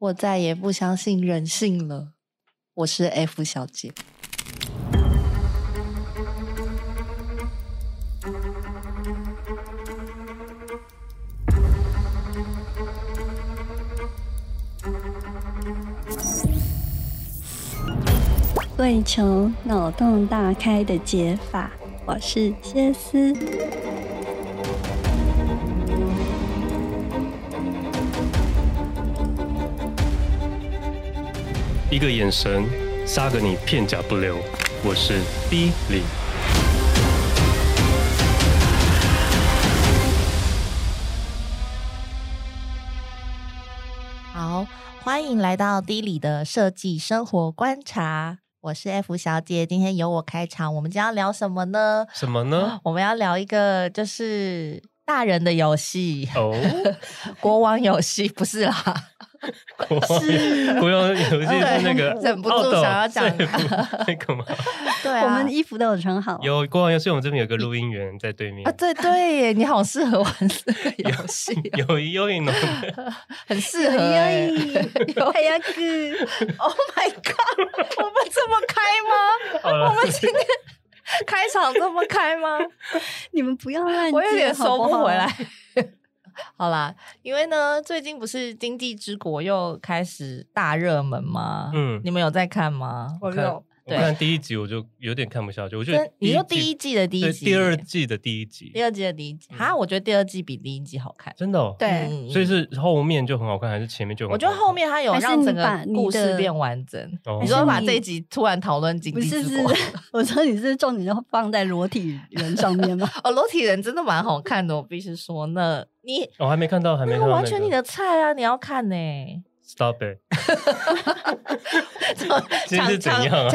我再也不相信人性了。我是 F 小姐。为求脑洞大开的解法，我是歇思。一个眼神，杀个你片甲不留。我是 D 李。好，欢迎来到 D 李的设计生活观察。我是 F 小姐，今天由我开场。我们今天要聊什么呢？什么呢？我们要聊一个就是大人的游戏哦，国王游戏不是啦。国王游戏是那个忍不住想要讲那个吗？对啊，我们衣服都有穿好。有国王游戏，我们这边有个录音员在对面啊。对对耶，你好适合玩这个游戏，有有有 很适合。哎呀哥，Oh my god，我们这么开吗？我们今天开场这么开吗？你们不要乱，我有点收不回来。好啦，因为呢，最近不是《经济之国》又开始大热门吗？嗯，你们有在看吗？我有。对我看第一集我就有点看不下去，我觉得你说第一季的第一集，第二季的第一集，第二季的第一集，哈，我觉得第二季比第一季好看，真的。对，所以是后面就很好看，还是前面就很好看？我觉得后面它有让整个故事变完整。你说把这一集突然讨论经济之国，我说你是重点就放在裸体人上面吗？哦，裸体人真的蛮好看的，我必须说。那你我还没看到，还没看到，完全你的菜啊！你要看呢。Stop it！今天是怎样啊？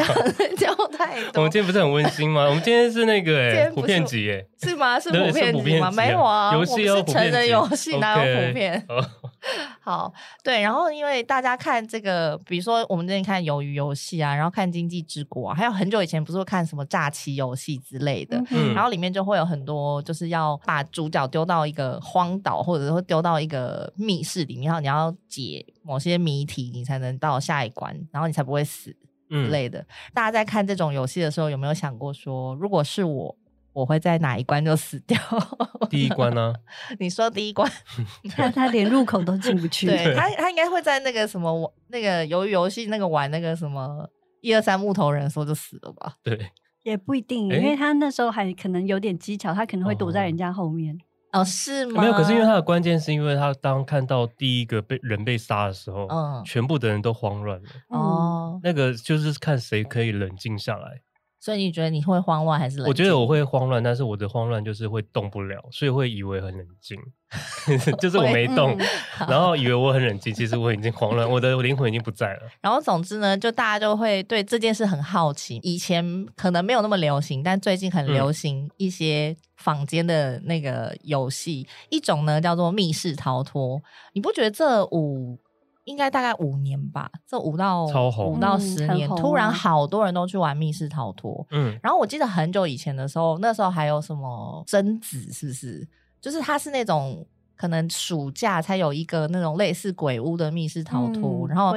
讲太多。我们今天不是很温馨吗？我们今天是那个 哎，普遍级哎，是吗？是普遍级吗？没有啊，游戏是成人游戏，哪有普遍？好，对。然后因为大家看这个，比如说我们之前看《鱿鱼游戏》啊，然后看《经济之国》啊，还有很久以前不是会看什么炸欺游戏之类的，嗯，然后里面就会有很多就是要把主角丢到一个荒岛，或者说丢到一个密室里面，然后你要解某些谜题，你才能到下一关，然后你才不会死之类的。嗯、大家在看这种游戏的时候，有没有想过说，如果是我，我会在哪一关就死掉？第一关呢、啊？你说第一关，他他连入口都进不去。对他，他应该会在那个什么那个鱿鱼游戏那个玩那个什么一二三木头人的时候就死了吧？对，也不一定，因为他那时候还可能有点技巧，他可能会躲在人家后面。哦哦，是吗？没有，可是因为他的关键是因为他当看到第一个被人被杀的时候，嗯，全部的人都慌乱了。哦，那个就是看谁可以冷静下来。所以你觉得你会慌乱还是冷？我觉得我会慌乱，但是我的慌乱就是会动不了，所以会以为很冷静 就是我没动，嗯、然后以为我很冷静，其实我已经慌乱，我的灵魂已经不在了。然后总之呢，就大家就会对这件事很好奇。以前可能没有那么流行，但最近很流行一些坊间的那个游戏，嗯、一种呢叫做密室逃脱。你不觉得这五？应该大概五年吧，这五到五到十年，嗯、突然好多人都去玩密室逃脱。嗯，然后我记得很久以前的时候，那时候还有什么贞子，是不是？就是它是那种可能暑假才有一个那种类似鬼屋的密室逃脱，嗯、然后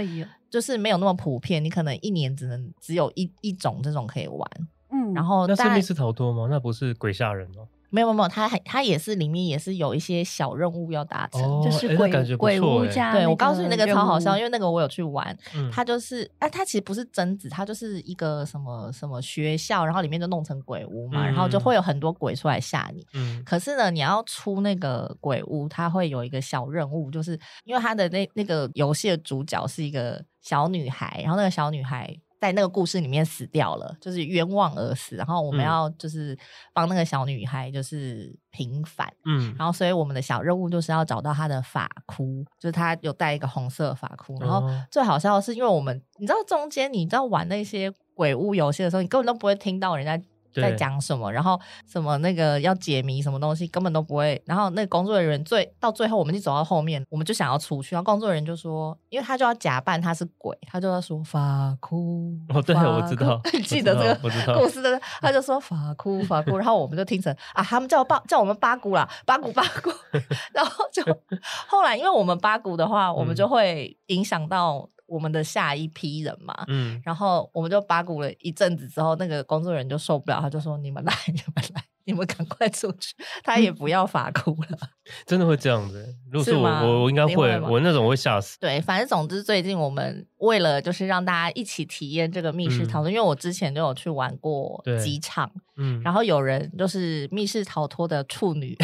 就是没有那么普遍，你可能一年只能只有一一种这种可以玩。嗯，然后那是密室逃脱吗？那不是鬼吓人吗？没有没有，它还它也是里面也是有一些小任务要达成，哦、就是鬼鬼屋家。对，我告诉你那个超好笑，因为那个我有去玩，嗯、它就是哎，它其实不是贞子，它就是一个什么什么学校，然后里面就弄成鬼屋嘛，嗯、然后就会有很多鬼出来吓你。嗯，可是呢，你要出那个鬼屋，它会有一个小任务，就是因为它的那那个游戏的主角是一个小女孩，然后那个小女孩。在那个故事里面死掉了，就是冤枉而死。然后我们要就是帮那个小女孩就是平反，嗯，然后所以我们的小任务就是要找到她的发箍，就是她有戴一个红色发箍。然后最好笑的是，因为我们你知道中间你知道玩那些鬼屋游戏的时候，你根本都不会听到人家在讲什么，然后什么那个要解谜什么东西根本都不会。然后那个工作人员最到最后，我们就走到后面，我们就想要出去，然后工作人员就说，因为他就要假扮他是鬼，他就要说法哭。哦，对，我知道，记得这个故事的，他就说法哭法哭，然后我们就听成啊，他们叫八叫我们八姑啦，八姑八姑。然后就 后来，因为我们八姑的话，我们就会影响到。我们的下一批人嘛，嗯，然后我们就八股了一阵子之后，那个工作人员就受不了，他就说：“你们来，你们来，你们赶快出去。”他也不要法哭了，真的会这样子？如果是我，是我我应该会，会我那种会吓死。对，反正总之最近我们为了就是让大家一起体验这个密室逃脱，嗯、因为我之前就有去玩过几场，嗯，然后有人就是密室逃脱的处女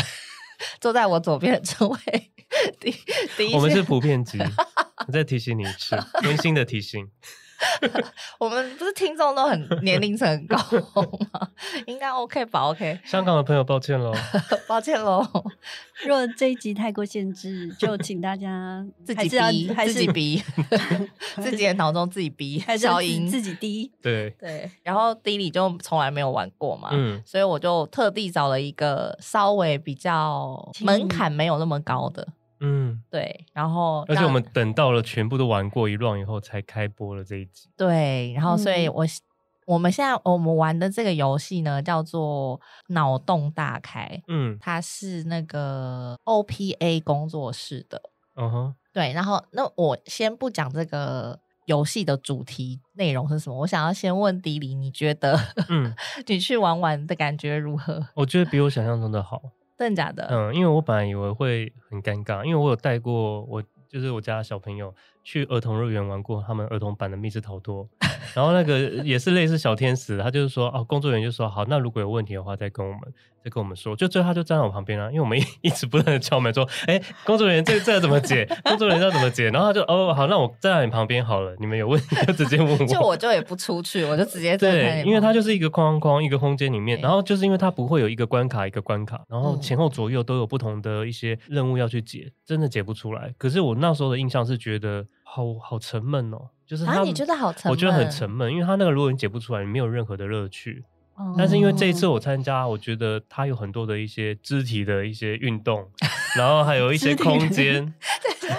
坐在我左边的这位，第第一，我们是普遍级。我再提醒你一次，温馨的提醒。我们不是听众都很年龄层很高吗？应该 OK 吧？OK。香港的朋友，抱歉喽，抱歉喽。若这一集太过限制，就请大家自己逼，自己逼，自己的脑中自己逼，消音自己滴。对对。然后 D 里就从来没有玩过嘛，嗯，所以我就特地找了一个稍微比较门槛没有那么高的。嗯，对，然后而且我们等到了全部都玩过一 round 以后才开播了这一集。对，然后所以我，我、嗯、我们现在我们玩的这个游戏呢，叫做脑洞大开。嗯，它是那个 OPA 工作室的。嗯哼，对，然后那我先不讲这个游戏的主题内容是什么，我想要先问迪里，你觉得，嗯，你去玩玩的感觉如何？我觉得比我想象中的好。真的假的？嗯，因为我本来以为会很尴尬，因为我有带过我就是我家小朋友去儿童乐园玩过他们儿童版的密室逃脱，然后那个也是类似小天使，他就是说哦，工作人员就说好，那如果有问题的话再跟我们再跟我们说，就最后他就站在我旁边啊，因为我们一 一直不断的敲门说，哎，工作人员这这怎么解？工作人员要怎么解？然后他就哦好，那我站在你旁边好了，你们有问题 就直接问我，就我就也不出去，我就直接对，因为它就是一个框框一个空间里面，然后就是因为它不会有一个关卡一个关卡，然后前后左右都有不同的一些任务要去解，真的解不出来。可是我那时候的印象是觉得。好好沉闷哦，就是他，啊、你觉得好沉闷？我觉得很沉闷，因为他那个如果你解不出来，你没有任何的乐趣。哦、但是因为这一次我参加，我觉得它有很多的一些肢体的一些运动，然后还有一些空间。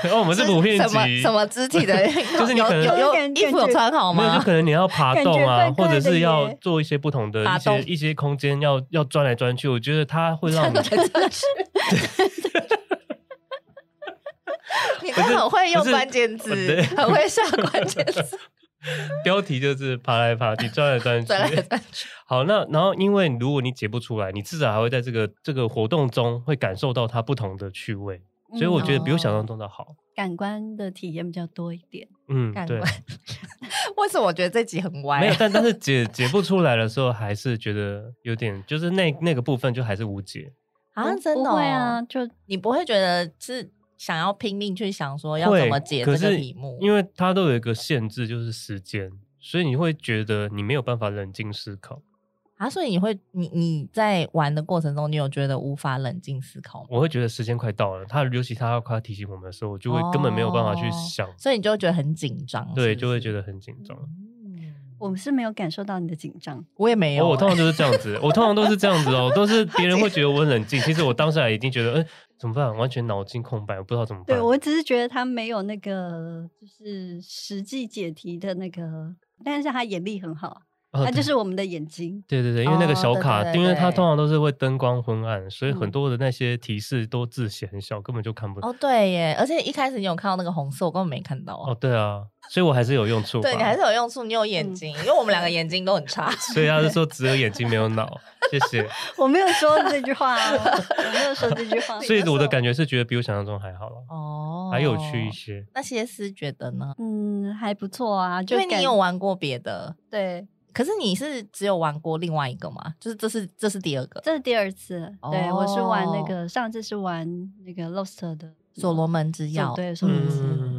然 后我们是普遍级，什么肢体的 运动？就是你可能有，衣服有穿好吗？没有，就可能你要爬动啊，或者是要做一些不同的一些一些空间，要要钻来钻去。我觉得它会让你。你都 很会用关键字，很会下关键字。标题就是爬来爬去，转来转去。转来转去。好，那然后因为如果你解不出来，你至少还会在这个这个活动中会感受到它不同的趣味，所以我觉得比我想象中的好。感官的体验比较多一点。嗯，感官。为什么我觉得这集很歪？没有，但但是解解不出来的时候，还是觉得有点，就是那那个部分就还是无解啊，真的会啊，就你不会觉得是。想要拼命去想说要怎么解这个题目，因为它都有一个限制，就是时间，所以你会觉得你没有办法冷静思考啊。所以你会，你你在玩的过程中，你有觉得无法冷静思考吗？我会觉得时间快到了，他尤其他要快要提醒我们的时候，我就会根本没有办法去想，哦、所以你就会觉得很紧张，对，就会觉得很紧张。嗯，我是没有感受到你的紧张，我也没有、欸哦。我通常就是这样子，我通常都是这样子哦，都是别人会觉得我很冷静，其实我当下已经觉得，嗯。怎么办？完全脑筋空白，我不知道怎么办。对，我只是觉得他没有那个，就是实际解题的那个，但是他眼力很好。它就是我们的眼睛，对对对，因为那个小卡，因为它通常都是会灯光昏暗，所以很多的那些提示都字写很小，根本就看不到。哦，对耶，而且一开始你有看到那个红色，我根本没看到。哦，对啊，所以我还是有用处。对，你还是有用处，你有眼睛，因为我们两个眼睛都很差。所以他是说 只有眼睛没有脑，谢谢。我没有说这句话，我没有说这句话。所以我的感觉是觉得比我想象中还好了，哦，还有趣一些。那些思觉得呢？嗯，还不错啊，就因为你有玩过别的，对。可是你是只有玩过另外一个吗？就是这是这是第二个，这是第二次。Oh. 对，我是玩那个上次是玩那个 Lost 的所罗门之钥，对，所罗门之钥。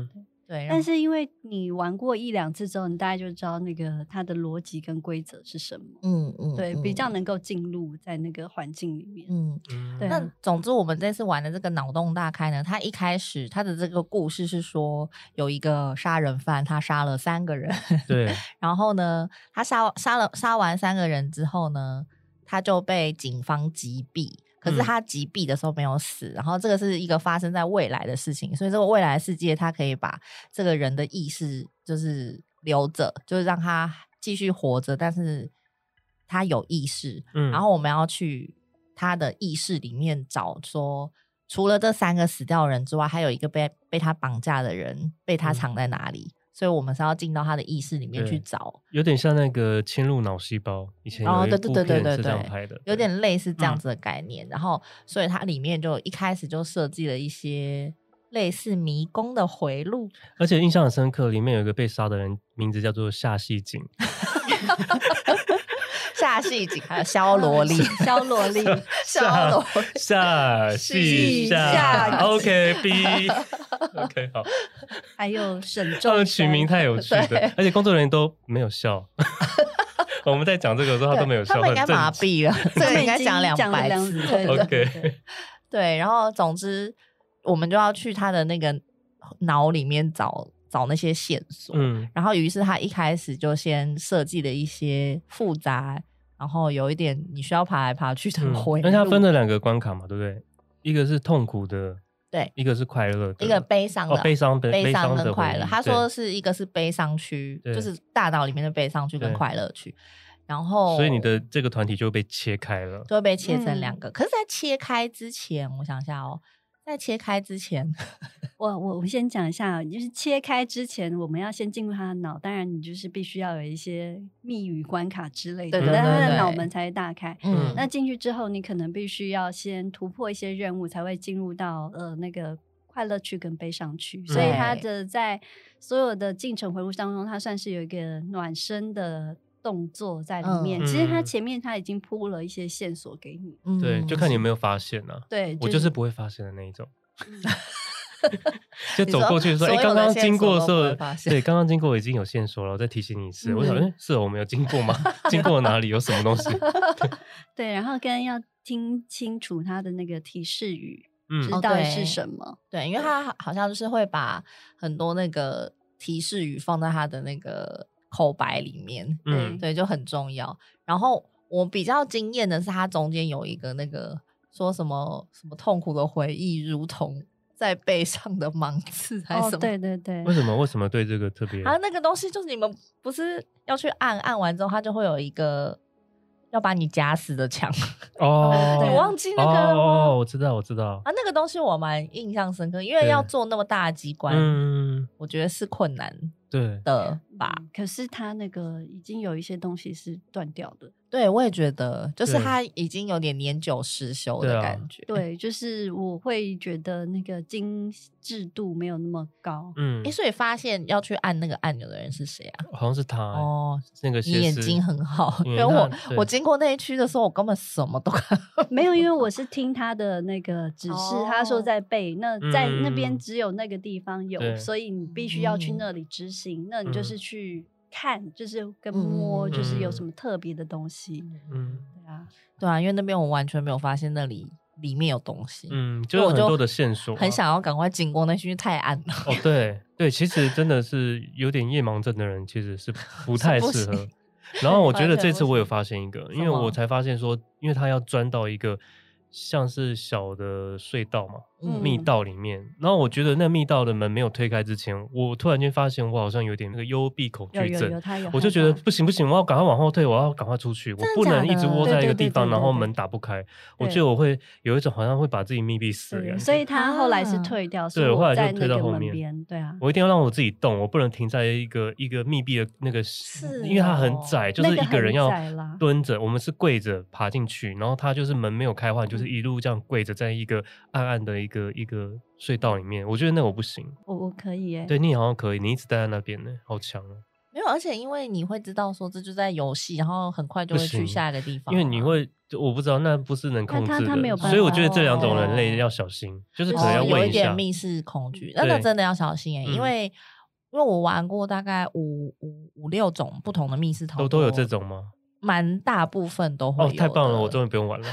嗯对，但是因为你玩过一两次之后，你大概就知道那个它的逻辑跟规则是什么。嗯嗯，对，比较能够进入在那个环境里面。嗯，对。那总之，我们这次玩的这个脑洞大开呢，它一开始它的这个故事是说，有一个杀人犯，他杀了三个人。对。然后呢，他杀杀了杀完三个人之后呢，他就被警方击毙。可是他击毙的时候没有死，然后这个是一个发生在未来的事情，所以这个未来世界，他可以把这个人的意识就是留着，就是让他继续活着，但是他有意识。嗯，然后我们要去他的意识里面找说，除了这三个死掉的人之外，还有一个被被他绑架的人，被他藏在哪里？嗯所以我们是要进到他的意识里面去找，有点像那个侵入脑细胞，以前有一部片是这样拍的，有点类似这样子的概念。嗯、然后，所以它里面就一开始就设计了一些类似迷宫的回路，而且印象很深刻，里面有一个被杀的人，名字叫做夏细景。夏夕景还有萧罗丽，萧罗丽，萧罗。夏夕夏，OK B OK 好，还有沈仲，他们取名太有趣了，而且工作人员都没有笑。我们在讲这个的时候，他都没有笑，他们应该麻痹了，这个应该讲两百次。OK，对，然后总之我们就要去他的那个脑里面找。找那些线索，嗯，然后于是他一开始就先设计了一些复杂，然后有一点你需要爬来爬去的回路。那、嗯、他分了两个关卡嘛，对不对？一个是痛苦的，对；一个是快乐的，一个悲伤的，哦、悲伤的，悲伤跟快乐。对他说是一个是悲伤区，就是大脑里面的悲伤区跟快乐区。然后，所以你的这个团体就被切开了，就会被切成两个。嗯、可是，在切开之前，我想一下哦。在切开之前，我我我先讲一下，就是切开之前，我们要先进入他的脑。当然，你就是必须要有一些密语关卡之类的，对，他的脑门才会大开。嗯，那进去之后，你可能必须要先突破一些任务，才会进入到呃那个快乐区跟悲伤区。所以，他的在所有的进程回路当中，他算是有一个暖身的。动作在里面，嗯、其实他前面他已经铺了一些线索给你，嗯、对，就看你有没有发现呢、啊？对，我就是不会发现的那一种，就走过去说，哎，刚刚经过的时候，对，刚刚经过已经有线索了，我再提醒你一次。嗯、我想，哎，是我没有经过吗？经过哪里？有什么东西？对，对，然后跟要听清楚他的那个提示语，嗯，知道是什么？哦、对，对，因为他好像就是会把很多那个提示语放在他的那个。口白里面，嗯，对，就很重要。然后我比较惊艳的是，它中间有一个那个说什么什么痛苦的回忆，如同在背上的芒刺，还是什么？哦、对对对。为什么？为什么对这个特别？啊，那个东西就是你们不是要去按，按完之后它就会有一个要把你夹死的墙 哦。你忘记那个了吗？哦，我知道，我知道。啊，那个东西我蛮印象深刻，因为要做那么大的机关，嗯，我觉得是困难。对的吧，可是他那个已经有一些东西是断掉的。对，我也觉得，就是他已经有点年久失修的感觉。对，啊、对，就是我会觉得那个精致度没有那么高。嗯，哎，所以发现要去按那个按钮的人是谁啊？好像是他、欸、哦，那个你眼睛很好，因为我对我经过那一区的时候，我根本什么都看没有，因为我是听他的那个指示，哦、他说在背，那在那边只有那个地方有，嗯、所以你必须要去那里执行，嗯、那你就是去。看，就是跟摸，就是有什么特别的东西。嗯，对啊，对啊，因为那边我完全没有发现那里里面有东西。嗯，就有很多的线索，很想要赶快经过那区，太暗了。哦，对对，其实真的是有点夜盲症的人，其实是 不太适合。然后我觉得这次我有发现一个，因为我才发现说，因为他要钻到一个。像是小的隧道嘛，密道里面。嗯、然后我觉得那密道的门没有推开之前，我突然间发现我好像有点那个幽闭恐惧症，我就觉得不行不行，我要赶快往后退，我要赶快出去，我不能一直窝在一个地方，然后门打不开。我觉得我会有一种好像会把自己密闭死的感觉。所以他后来是退掉，对，后来就退到后面。对啊，我一定要让我自己动，我不能停在一个一个密闭的那个，是因为它很窄，就是一个人要蹲着，我们是跪着爬进去，然后他就是门没有开换，就是。一路这样跪着，在一个暗暗的一个一个隧道里面，我觉得那我不行。我我可以耶，对你好像可以，你一直待在那边呢，好强哦。没有，而且因为你会知道说这就在游戏，然后很快就会去下一个地方。因为你会，我不知道那不是能控制的，所以我觉得这两种人类要小心，就是可能要问一下。有一点密室恐惧，那那真的要小心哎，因为因为我玩过大概五五五六种不同的密室逃脱，都都有这种吗？蛮大部分都会有。哦，太棒了，我终于不用玩了。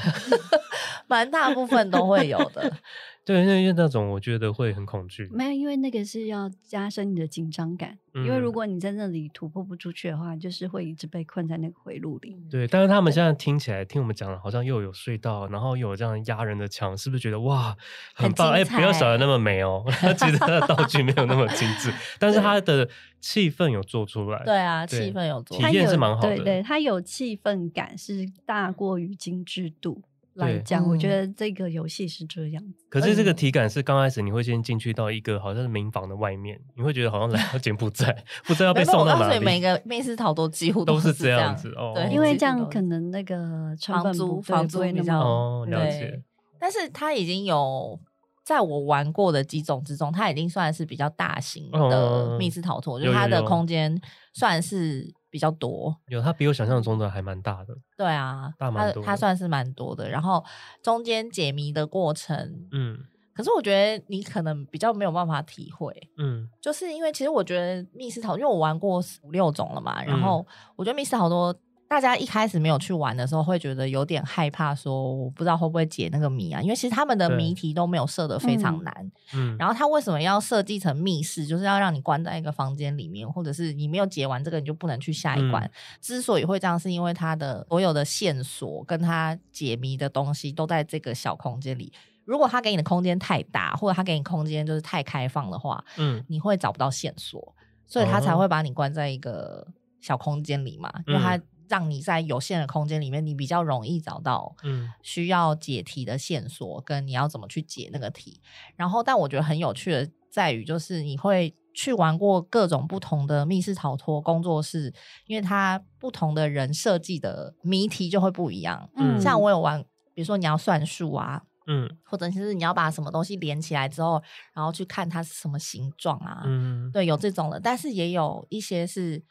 蛮大部分都会有的，对，那因为那种我觉得会很恐惧。没有，因为那个是要加深你的紧张感。嗯、因为如果你在那里突破不出去的话，就是会一直被困在那个回路里。对，但是他们现在听起来听我们讲的，好像又有隧道，然后又有这样压人的墙，是不是觉得哇，很棒？哎，不要想的那么美哦。他其实他的道具没有那么精致，但是他的气氛有做出来。对啊，气氛有做，体验是蛮好的。对对，他有气氛感是大过于精致度。来讲，我觉得这个游戏是这样子。可是这个体感是刚开始你会先进去到一个好像是民房的外面，你会觉得好像来到柬埔寨，不知道要被送到哪里。所以每个密室逃脱几乎都是这样子哦。对，因为这样可能那个房租房租比较哦，了解。但是它已经有在我玩过的几种之中，它已经算是比较大型的密室逃脱，就是它的空间算是。比较多，有它比我想象中的还蛮大的。对啊，大蛮多，它算是蛮多的。然后中间解谜的过程，嗯，可是我觉得你可能比较没有办法体会，嗯，就是因为其实我觉得密室逃脱，因为我玩过五六种了嘛，然后我觉得密室逃脱。大家一开始没有去玩的时候，会觉得有点害怕，说我不知道会不会解那个谜啊？因为其实他们的谜题都没有设得非常难。嗯，然后他为什么要设计成密室？就是要让你关在一个房间里面，或者是你没有解完这个，你就不能去下一关。嗯，之所以会这样，是因为他的所有的线索跟他解谜的东西都在这个小空间里。如果他给你的空间太大，或者他给你空间就是太开放的话，嗯，你会找不到线索，所以他才会把你关在一个小空间里嘛，因为他。让你在有限的空间里面，你比较容易找到嗯需要解题的线索，跟你要怎么去解那个题。然后，但我觉得很有趣的在于，就是你会去玩过各种不同的密室逃脱工作室，因为它不同的人设计的谜题就会不一样。嗯，像我有玩，比如说你要算数啊，嗯，或者是你要把什么东西连起来之后，然后去看它是什么形状啊，嗯，对，有这种的，但是也有一些是。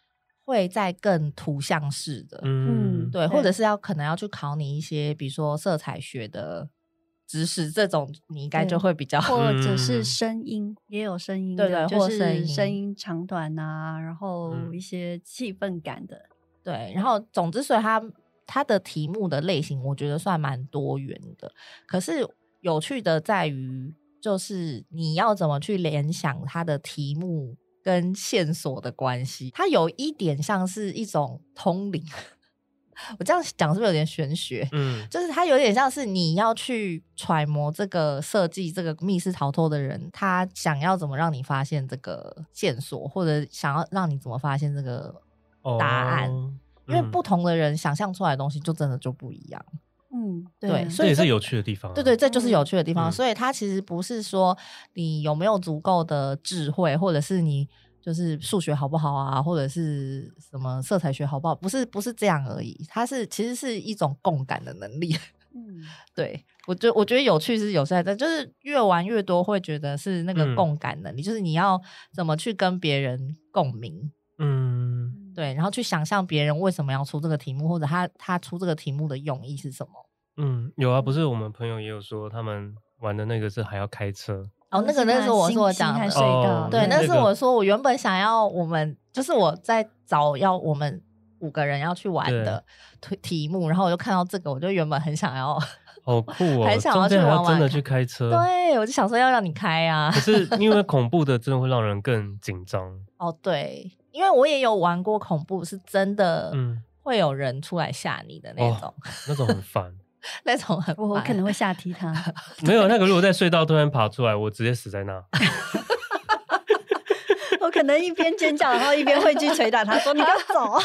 会在更图像式的，嗯，对，或者是要可能要去考你一些，比如说色彩学的知识，这种你应该就会比较，或者是声音也有声音，对对，就是声音长短啊，然后一些气氛感的，对，然后总之，所以它它的题目的类型，我觉得算蛮多元的。可是有趣的在于，就是你要怎么去联想它的题目。跟线索的关系，它有一点像是一种通灵。我这样讲是不是有点玄学？嗯，就是它有点像是你要去揣摩这个设计这个密室逃脱的人，他想要怎么让你发现这个线索，或者想要让你怎么发现这个答案。哦，因为不同的人想象出来的东西就真的就不一样。嗯，对，所以这也是有趣的地方。对对，这就是有趣的地方。嗯，所以它其实不是说你有没有足够的智慧，或者是你就是数学好不好啊，或者是什么色彩学好不好，不是不是这样而已。它是其实是一种共感的能力。嗯，对，我觉我觉得有趣是有在，但，就是越玩越多会觉得是那个共感能力，嗯，就是你要怎么去跟别人共鸣。嗯。对，然后去想象别人为什么要出这个题目，或者他他出这个题目的用意是什么？嗯，有啊，不是我们朋友也有说，他们玩的那个是还要开车。哦，那个那是我说讲的，哦、对，那是我说我原本想要我们就是我在找要我们五个人要去玩的题目，然后我就看到这个，我就原本很想要，好酷哦，很想要去玩玩，真的去开车。对，我就想说要让你开啊，可是因为 恐怖的真的会让人更紧张。哦，对。因为我也有玩过恐怖，是真的，会有人出来吓你的那种，哦、那种很烦，那种很，我可能会吓踢他。没有那个，如果在隧道突然爬出来，我直接死在那。我可能一边尖叫，然后一边会去捶打他，说：“你给我走！”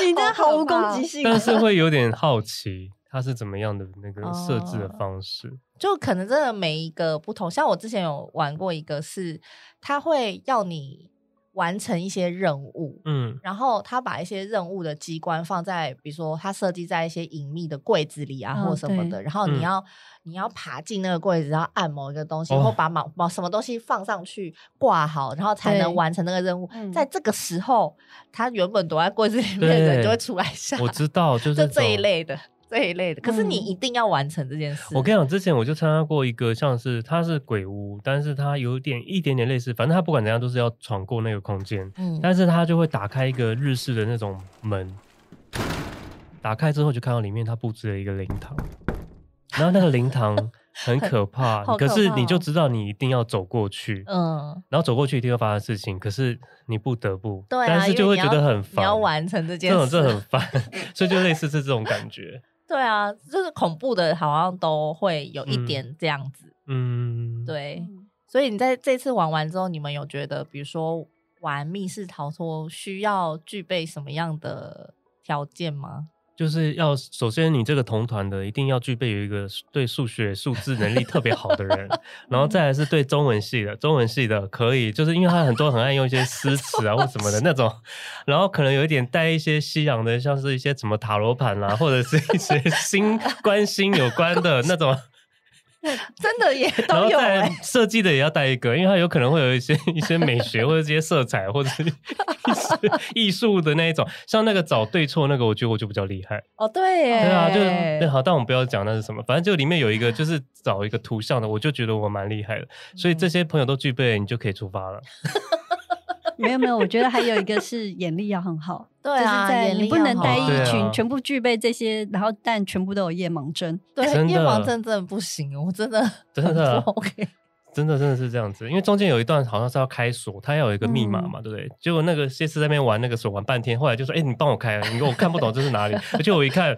你真的毫无攻击性。但是会有点好奇，他是怎么样的那个设置的方式。哦就可能真的每一个不同，像我之前有玩过一个是，它会要你完成一些任务，嗯，然后他把一些任务的机关放在，比如说他设计在一些隐秘的柜子里啊，或什么的，然后你要、嗯、你要爬进那个柜子，然后按某一个东西，或把某某什么东西放上去挂好，然后才能完成那个任务。在这个时候，他原本躲在柜子里面的人就会出来吓，我知道，就是就这一类的。这一类的，可是你一定要完成这件事。嗯、我跟你讲，之前我就参加过一个，像是它是鬼屋，但是它有点一点点类似，反正它不管怎样都是要闯过那个空间。嗯，但是它就会打开一个日式的那种门，打开之后就看到里面它布置了一个灵堂，然后那个灵堂 很可怕。可怕可是你就知道你一定要走过去，嗯，然后走过去一定会发生事情，可是你不得不，对啊，但是就会觉得很烦，你要完成这件事，这种这很烦，所以就类似是这种感觉。对啊，就是恐怖的，好像都会有一点这样子。嗯，对。所以你在这次玩完之后，你们有觉得，比如说玩密室逃脱需要具备什么样的条件吗？就是要首先你这个同团的一定要具备有一个对数学数字能力特别好的人，然后再来是对中文系的，中文系的可以，就是因为他很多很爱用一些诗词啊或什么的 那种，然后可能有一点带一些西洋的，像是一些什么塔罗盘啦，或者是一些心关心有关的那种。真的也 都有、设计的也要带一个，因为它有可能会有一些 一些美学或者这些色彩或者是艺术的那一种，像那个找对错那个，我觉得我就比较厉害。哦，对耶，对啊，就是好，但我们不要讲那是什么，反正就里面有一个就是找一个图像的，我就觉得我蛮厉害的，所以这些朋友都具备，你就可以出发了。没有没有，我觉得还有一个是眼力要很好。对啊，就是在你不能带一群啊全部具备这些，然后但全部都有夜盲症。对，夜盲症真的不行，我真的 真的 OK，真的真的是这样子。因为中间有一段好像是要开锁，他要有一个密码嘛，嗯、对不对？结果那个谢师在那边玩那个锁玩半天，后来就说：“哎、欸，你帮我开，你我看不懂这是哪里。”而且我一看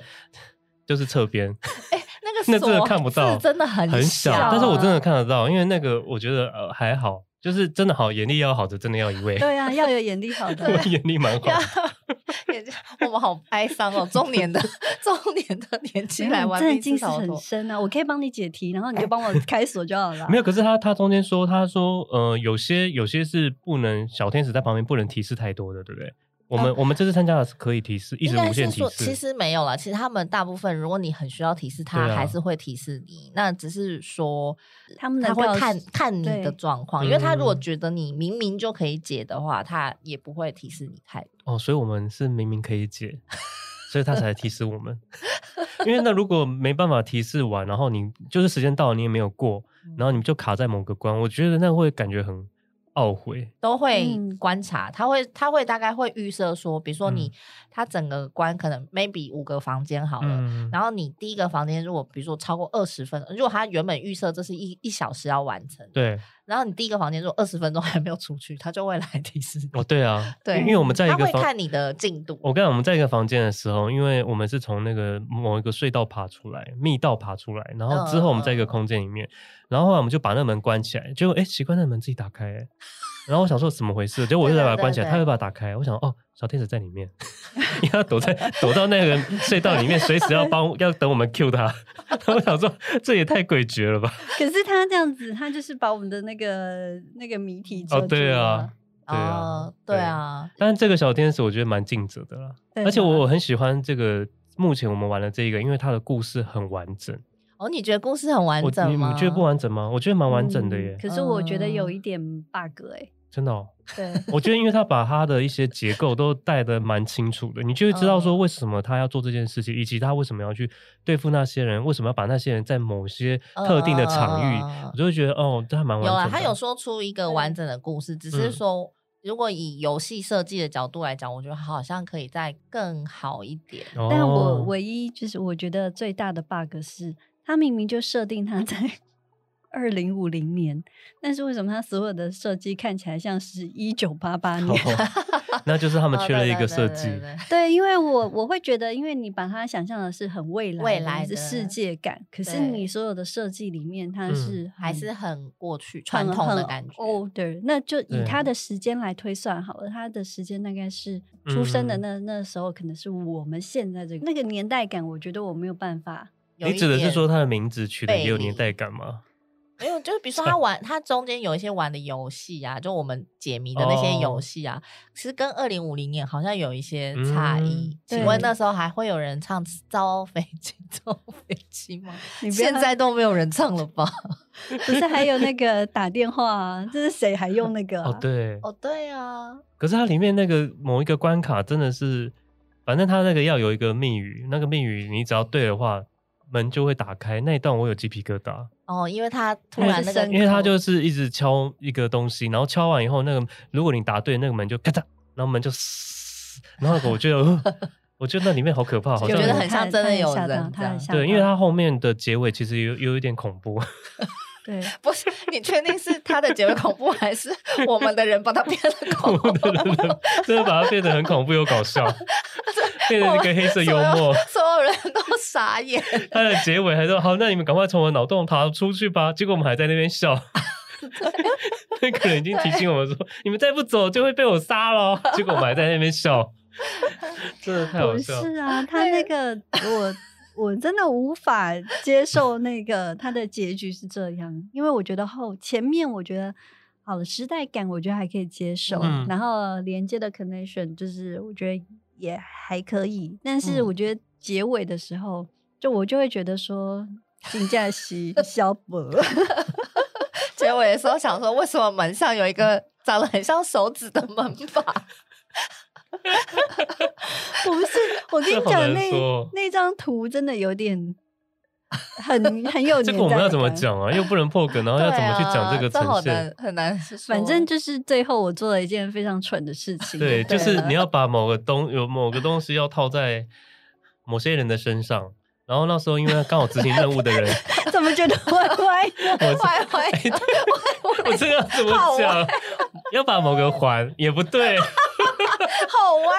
就是侧边，哎、欸，那个那真的看不到，真的很很小，但是我真的看得到，因为那个我觉得呃还好。就是真的好，眼力要好的，真的要一位。对啊，要有眼力好的，我眼力蛮好的。我们好哀伤哦，中年的 中年的年轻来玩，真的近视很深啊！我可以帮你解题，然后你就帮我开锁就好了。没有，可是他他中间说，他说呃，有些有些是不能小天使在旁边不能提示太多的，对不对？我们、嗯、我们这次参加的是可以提示，一直无限提示。其实没有啦，其实他们大部分，如果你很需要提示，他还是会提示你。啊、那只是说他们他会看看你的状况，因为他如果觉得你明明就可以解的话，他也不会提示你太多。哦，所以我们是明明可以解，所以他才提示我们。因为那如果没办法提示完，然后你就是时间到了你也没有过，然后你就卡在某个关，我觉得那会感觉很。懊悔。都会观察，他会他会大概会预设说，比如说你、嗯、他整个关可能 maybe 五个房间好了，嗯、然后你第一个房间如果比如说超过二十分，如果他原本预设这是一一小时要完成，对，然后你第一个房间如果二十分钟还没有出去，他就会来提示你。哦，对啊，对，因为我们在一个房他会看你的进度。我跟你讲，我们在一个房间的时候，因为我们是从那个某一个隧道爬出来，密道爬出来，然后之后我们在一个空间里面，嗯、然后后来我们就把那门关起来，结果哎，奇怪，那门自己打开，哎。然后我想说怎么回事，结果我就再把它关起来，他又把它打开。我想哦，小天使在里面，因为他躲在躲到那个隧道里面，随时要帮要等我们 Q 他。我想说这也太诡谲了吧？可是他这样子，他就是把我们的那个那个谜题哦，对啊，对啊，对啊。但是这个小天使我觉得蛮尽责的啦，而且我我很喜欢这个目前我们玩的这一个，因为它的故事很完整。哦，你觉得故事很完整吗？你觉得不完整吗？我觉得蛮完整的耶。可是我觉得有一点 bug 哎。真的哦，对，我觉得因为他把他的一些结构都带的蛮清楚的，你就会知道说为什么他要做这件事情，以及他为什么要去对付那些人，为什么要把那些人在某些特定的场域，我就会觉得哦，这还蛮完整的。有啊，他有说出一个完整的故事，只是说如果以游戏设计的角度来讲，我觉得好像可以再更好一点。但我唯一就是我觉得最大的 bug 是，他明明就设定他在。二零五零年，但是为什么他所有的设计看起来像是一九八八年？那就是他们缺了一个设计。对，对，对，对，对，因为我我会觉得，因为你把它想象的是很未来，未来的世界感，可是你所有的设计里面，它是还是很过去传统的感觉。哦，对，那就以他的时间来推算好了，他的时间大概是出生的那那时候，可能是我们现在这个那个年代感，我觉得我没有办法。你指的是说他的名字取的也有年代感吗？没有，就是比如说 他玩，他中间有一些玩的游戏啊，就我们解谜的那些游戏啊，其实跟二零五零年好像有一些差异。嗯、请问那时候还会有人唱《造飞机，造飞机》吗？现在都没有人唱了吧？不是还有那个 打电话啊？这是谁还用那个、啊？哦，对，哦，对啊。可是它里面那个某一个关卡真的是，反正它那个要有一个密语，那个密语你只要对的话。门就会打开，那一段我有鸡皮疙瘩哦，因为他突然那个，因为他就是一直敲一个东西，然后敲完以后，那个如果你答对，那个门就咔嚓，然后门就嘶，然后我觉得，我 我觉得那里面好可怕，好像觉得很像真的有人。对，因为他后面的结尾其实有有一点恐怖。对，不是你确定是他的结尾恐怖，还是我们的人把他变得恐怖？对对对，真的把他变得很恐怖又搞笑，变成一个黑色幽默，所有人都傻眼。他的结尾还说：“好，那你们赶快从我脑洞逃出去吧。”结果我们还在那边笑。那个人已经提醒我们说：“你们再不走，就会被我杀了。”结果我们还在那边笑，真的太好笑。是啊，他那个我。我真的无法接受那个他的结局是这样，因为我觉得后前面我觉得好了，时代感我觉得还可以接受，嗯、然后连接的 connection 就是我觉得也还可以，但是我觉得结尾的时候，嗯、就我就会觉得说金佳熙萧博，结尾的时候想说为什么门上有一个长得很像手指的门把？不是，我跟你讲，那那张图真的有点很很有年代。这个我们要怎么讲啊？又不能破梗，然后要怎么去讲这个呈现？很难。反正就是最后我做了一件非常蠢的事情。对，就是你要把某个东有某个东西要套在某些人的身上，然后那时候因为刚好执行任务的人，怎么觉得歪歪的？歪歪的？我这个怎么讲？要把某个环也不对。好歪，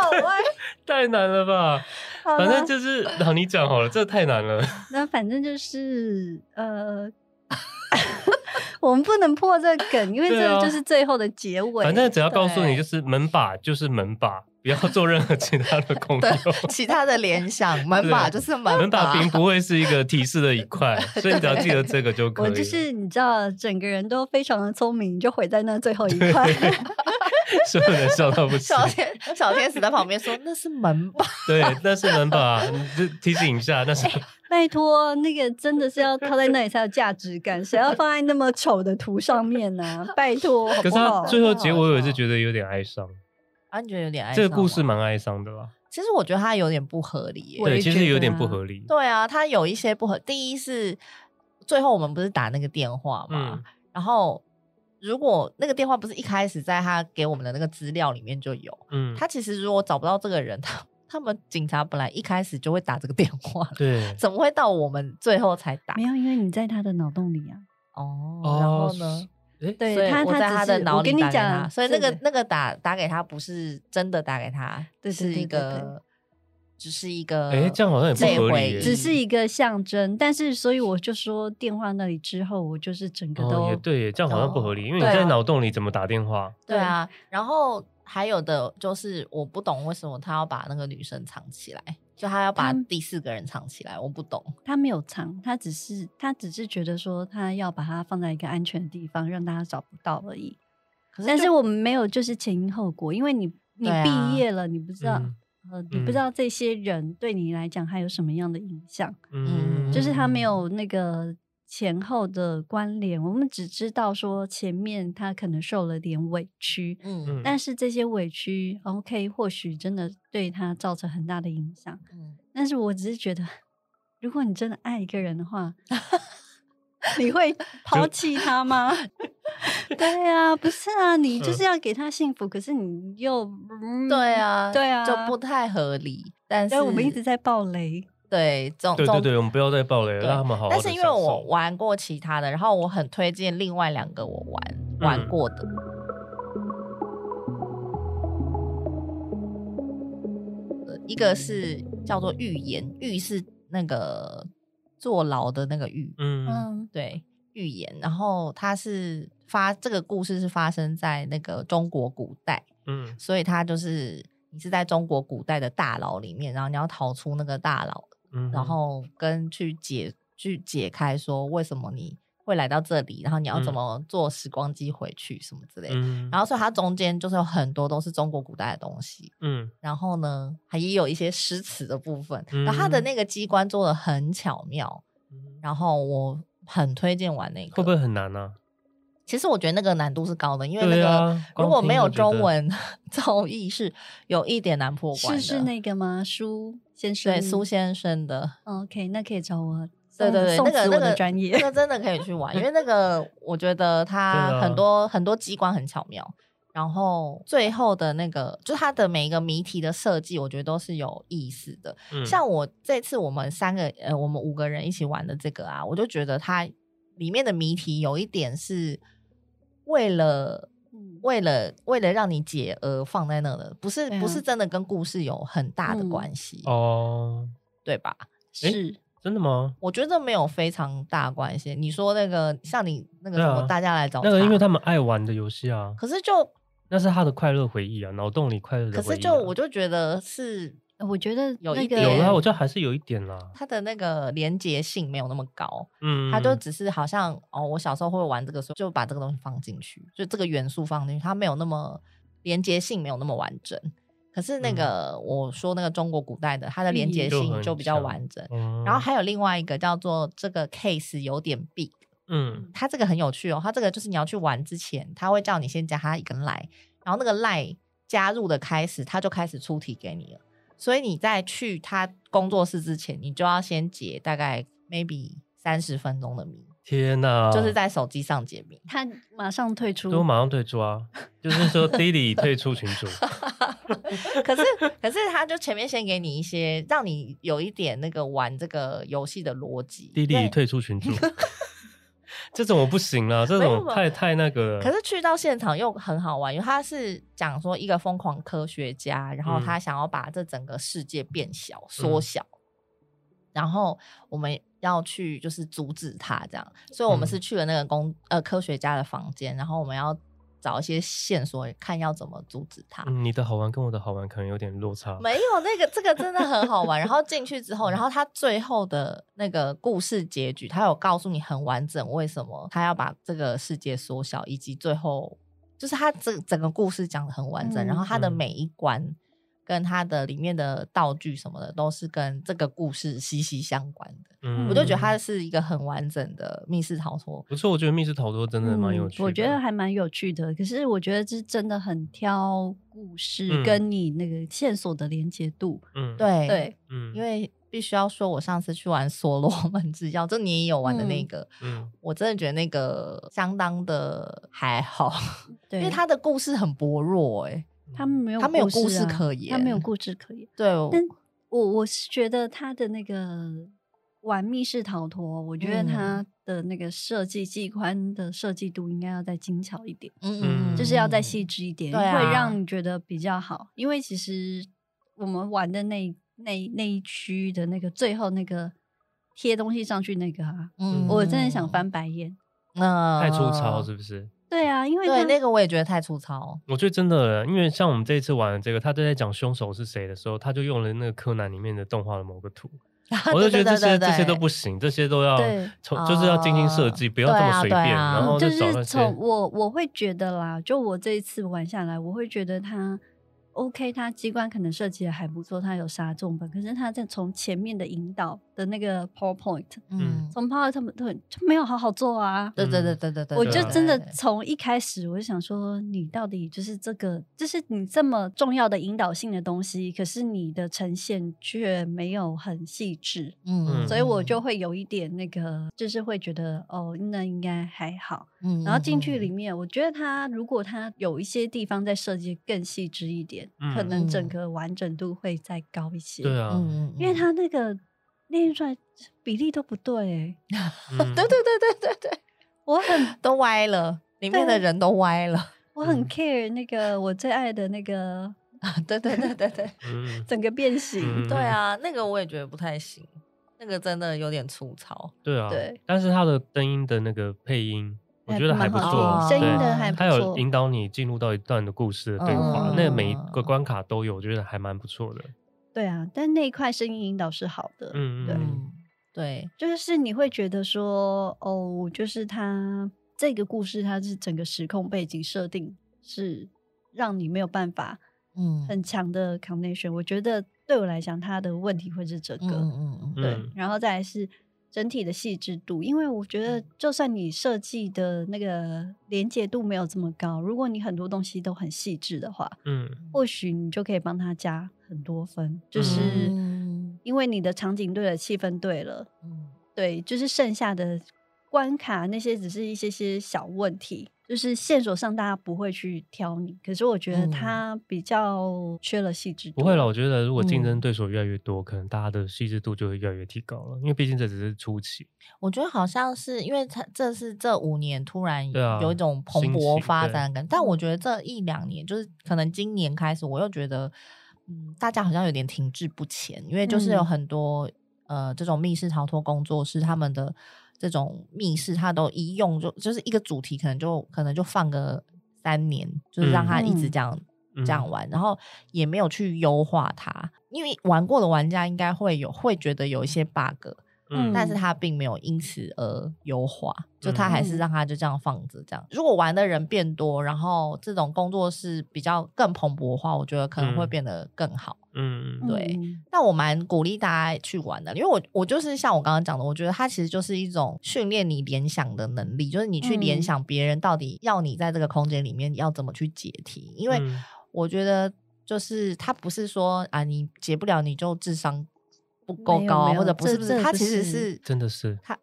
好歪，太难了吧？反正就是，好你讲好了，这太难了。那反正就是，呃，我们不能破这个梗，因为这个就是最后的结尾。啊、反正只要告诉你，就是门把就是门把，不要做任何其他的功用，其他的联想，门把就是门把，门把并不会是一个提示的一块，所以你只要记得这个就可以。我就是你知道，整个人都非常的聪明，就毁在那最后一块。是不能笑到不行。小天小天使在旁边说：“那是门把。”对，那是门把。你就提醒一下，那是。拜托，那个真的是要靠在那里才有价值感，谁要放在那么丑的图上面呢、啊？拜托，可是他最后结尾，我也是觉得有点哀伤。啊，你觉得有点哀伤？这个故事蛮哀伤的吧？其实我觉得它有点不合理。对，其实有点不合理。对啊，它有一些不合。第一是最后我们不是打那个电话嘛，嗯、然后。如果那个电话不是一开始在他给我们的那个资料里面就有，嗯，他其实如果找不到这个人，他他们警察本来一开始就会打这个电话，对，怎么会到我们最后才打？没有，因为你在他的脑洞里啊。哦，然后呢？诶对，所以我在他的脑里打给他，我跟你讲，所以那个那个打打给他不是真的打给他，这是一个。只是一个，哎，这样好像也不合理。只是一个象征，但是所以我就说电话那里之后，我就是整个都也对，这样好像不合理，因为你在脑洞里怎么打电话？对啊，然后还有的就是我不懂为什么他要把那个女生藏起来，就他要把第四个人藏起来，我不懂。他没有藏，他只是他只是觉得说他要把它放在一个安全的地方，让大家找不到而已。可是，但是我们没有就是前因后果，因为你你毕业了，你不知道。呃，你不知道这些人对你来讲还有什么样的影响？嗯，就是他没有那个前后的关联，我们只知道说前面他可能受了点委屈，嗯，但是这些委屈，OK，或许真的对他造成很大的影响，嗯，但是我只是觉得，如果你真的爱一个人的话。你会 抛弃他吗？对呀、啊，不是啊，你就是要给他幸福，嗯、可是你又、嗯、对啊，对啊，就不太合理。但是我们一直在爆雷，对，总对对对，我们不要再爆雷了，让他们好好。但是因为我玩过其他的，然后我很推荐另外两个我玩、嗯、玩过的，一个是叫做预言，预是那个。坐牢的那个狱，嗯，对，预言。然后它是发这个故事是发生在那个中国古代，嗯，所以它就是你是在中国古代的大牢里面，然后你要逃出那个大牢，嗯，然后跟去解去解开说为什么你会来到这里，然后你要怎么坐时光机回去什么之类的，嗯，然后所以它中间就是有很多都是中国古代的东西，嗯，然后呢，还也有一些诗词的部分，嗯，然后它的那个机关做的很巧妙，然后我很推荐玩那个，会不会很难呢？其实我觉得那个难度是高的，因为那个如果没有中文 造诣是有一点难破关的。是是那个吗？苏先生，对，苏先生的。OK，那可以找我。对对对，那个那个专业，那个真的可以去玩，因为 那个我觉得它很多很多机关很巧妙，然后最后的那个，就它的每一个谜题的设计，我觉得都是有意思的。嗯、像我这次我们三个呃，我们五个人一起玩的这个啊，我就觉得它里面的谜题有一点是为了、嗯、为了为了让你解而放在那的，不是、啊、不是真的跟故事有很大的关系、嗯、哦，对吧？是。真的吗？我觉得没有非常大关系。你说那个像你那个什么，大家来找、啊、那个，因为他们爱玩的游戏啊。可是就那是他的快乐回忆啊，脑洞里快乐的回忆、啊。可是就我就觉得是，我觉得有一点有啦，我觉得还是有一点啦。他的那个连结性没有那么高，嗯，他就只是好像哦，我小时候会玩这个时候，就把这个东西放进去，就这个元素放进去，它没有那么连结性，没有那么完整。可是那个、嗯、我说那个中国古代的，它的连结性就比较完整。嗯、然后还有另外一个叫做这个 case 有点 big，嗯，它这个很有趣哦。它这个就是你要去玩之前，它会叫你先加他一个 line，然后那个 line 加入的开始，他就开始出题给你了。所以你在去他工作室之前，你就要先解大概 maybe 三十分钟的谜。天呐，就是在手机上解密，他马上退出，都马上退出啊！就是说，Lily 退出群组。可是，可是他就前面先给你一些，让你有一点那个玩这个游戏的逻辑。Lily 退出群组，这种我不行了，这种太太那个。可是去到现场又很好玩，因为他是讲说一个疯狂科学家，然后他想要把这整个世界变小、缩小，嗯、然后我们。要去就是阻止他这样，所以我们是去了那个工、嗯、呃科学家的房间，然后我们要找一些线索，看要怎么阻止他。嗯，你的好玩跟我的好玩可能有点落差。没有那个这个真的很好玩。然后进去之后，然后他最后的那个故事结局，他有告诉你很完整为什么他要把这个世界缩小，以及最后就是他这整个故事讲的很完整，嗯、然后他的每一关。嗯跟它的里面的道具什么的，都是跟这个故事息息相关的。嗯，我就觉得它是一个很完整的密室逃脱。不是，我觉得密室逃脱真的蛮有趣的。嗯，我觉得还蛮有趣的。可是我觉得这真的很挑故事跟你那个线索的连接度。嗯，对对，嗯，因为必须要说，我上次去玩所罗门之钥，就你也有玩的那个，嗯，我真的觉得那个相当的还好，对，因为它的故事很薄弱，欸，哎。他没有，他没有故事可言，他没有故事可言。对，但我我是觉得他的那个玩密室逃脱，我觉得他的那个设计机关的设计度应该要再精巧一点，嗯嗯，就是要再细致一点，会让你觉得比较好。因为其实我们玩的那那那一区的那个最后那个贴东西上去那个啊，嗯，我真的想翻白眼，嗯，太粗糙是不是？对啊，因为对那个我也觉得太粗糙。我觉得真的，因为像我们这一次玩的这个，他在讲凶手是谁的时候，他就用了那个柯南里面的动画的某个图，我就觉得这些这些都不行，这些都要从就是要精心设计，不要这么随便。然后就是从我我会觉得啦，就我这一次玩下来，我会觉得他。OK，它机关可能设计的还不错，它有杀重本，可是它在从前面的引导的那个 PowerPoint，嗯，从 PowerPoint 他们都就没有好好做啊。对对对对对对，我就真的从一开始我就想说，你到底就是这个，就是你这么重要的引导性的东西，可是你的呈现却没有很细致，嗯，所以我就会有一点那个，就是会觉得哦，那应该还好，嗯，然后进去里面，我觉得它如果它有一些地方在设计更细致一点。可能整个完整度会再高一些。对啊，因为他那个练出来比例都不对，对对对对对对，我很 都歪了，里面的人都歪了。我很 care 那个我最爱的那个，对对对对对，整个变形。对啊，那个我也觉得不太行，那个真的有点粗糙。对啊，对，但是他的声音的那个配音。我觉得还不错，声音的还不错。他有引导你进入到一段的故事的对话，那每一个关卡都有，我觉得还蛮不错的。对啊，但那一块声音引导是好的。嗯嗯，对，就是你会觉得说，哦，就是他这个故事，它是整个时空背景设定是让你没有办法，嗯，很强的 connection。我觉得对我来讲，他的问题会是这个，嗯嗯，对，然后再来是。整体的细致度，因为我觉得，就算你设计的那个连接度没有这么高，如果你很多东西都很细致的话，嗯，或许你就可以帮他加很多分，就是因为你的场景对了，气氛对了，嗯，对，就是剩下的关卡那些只是一些些小问题。就是线索上大家不会去挑你，可是我觉得他比较缺了细致度。不会了，我觉得如果竞争对手越来越多，嗯、可能大家的细致度就会越来越提高了。因为毕竟这只是初期。我觉得好像是因为他这是这五年突然有一种蓬勃发展感，但我觉得这一两年就是可能今年开始，我又觉得嗯，大家好像有点停滞不前，因为就是有很多、嗯、呃这种密室逃脱工作室他们的。这种密室，它都一用就就是一个主题，可能就可能就放个三年，就是让它一直这样、嗯、这样玩，然后也没有去优化它，因为玩过的玩家应该会有会觉得有一些 bug。嗯，但是他并没有因此而优化，就他还是让他就这样放着。这样，如果玩的人变多，然后这种工作室比较更蓬勃的话，我觉得可能会变得更好。嗯，对。但我蛮鼓励大家去玩的，因为我我就是像我刚刚讲的，我觉得它其实就是一种训练你联想的能力，就是你去联想别人到底要你在这个空间里面要怎么去解题。因为我觉得就是他不是说啊，你解不了你就智商。不够高啊，或者不是不是，他其实是真的是他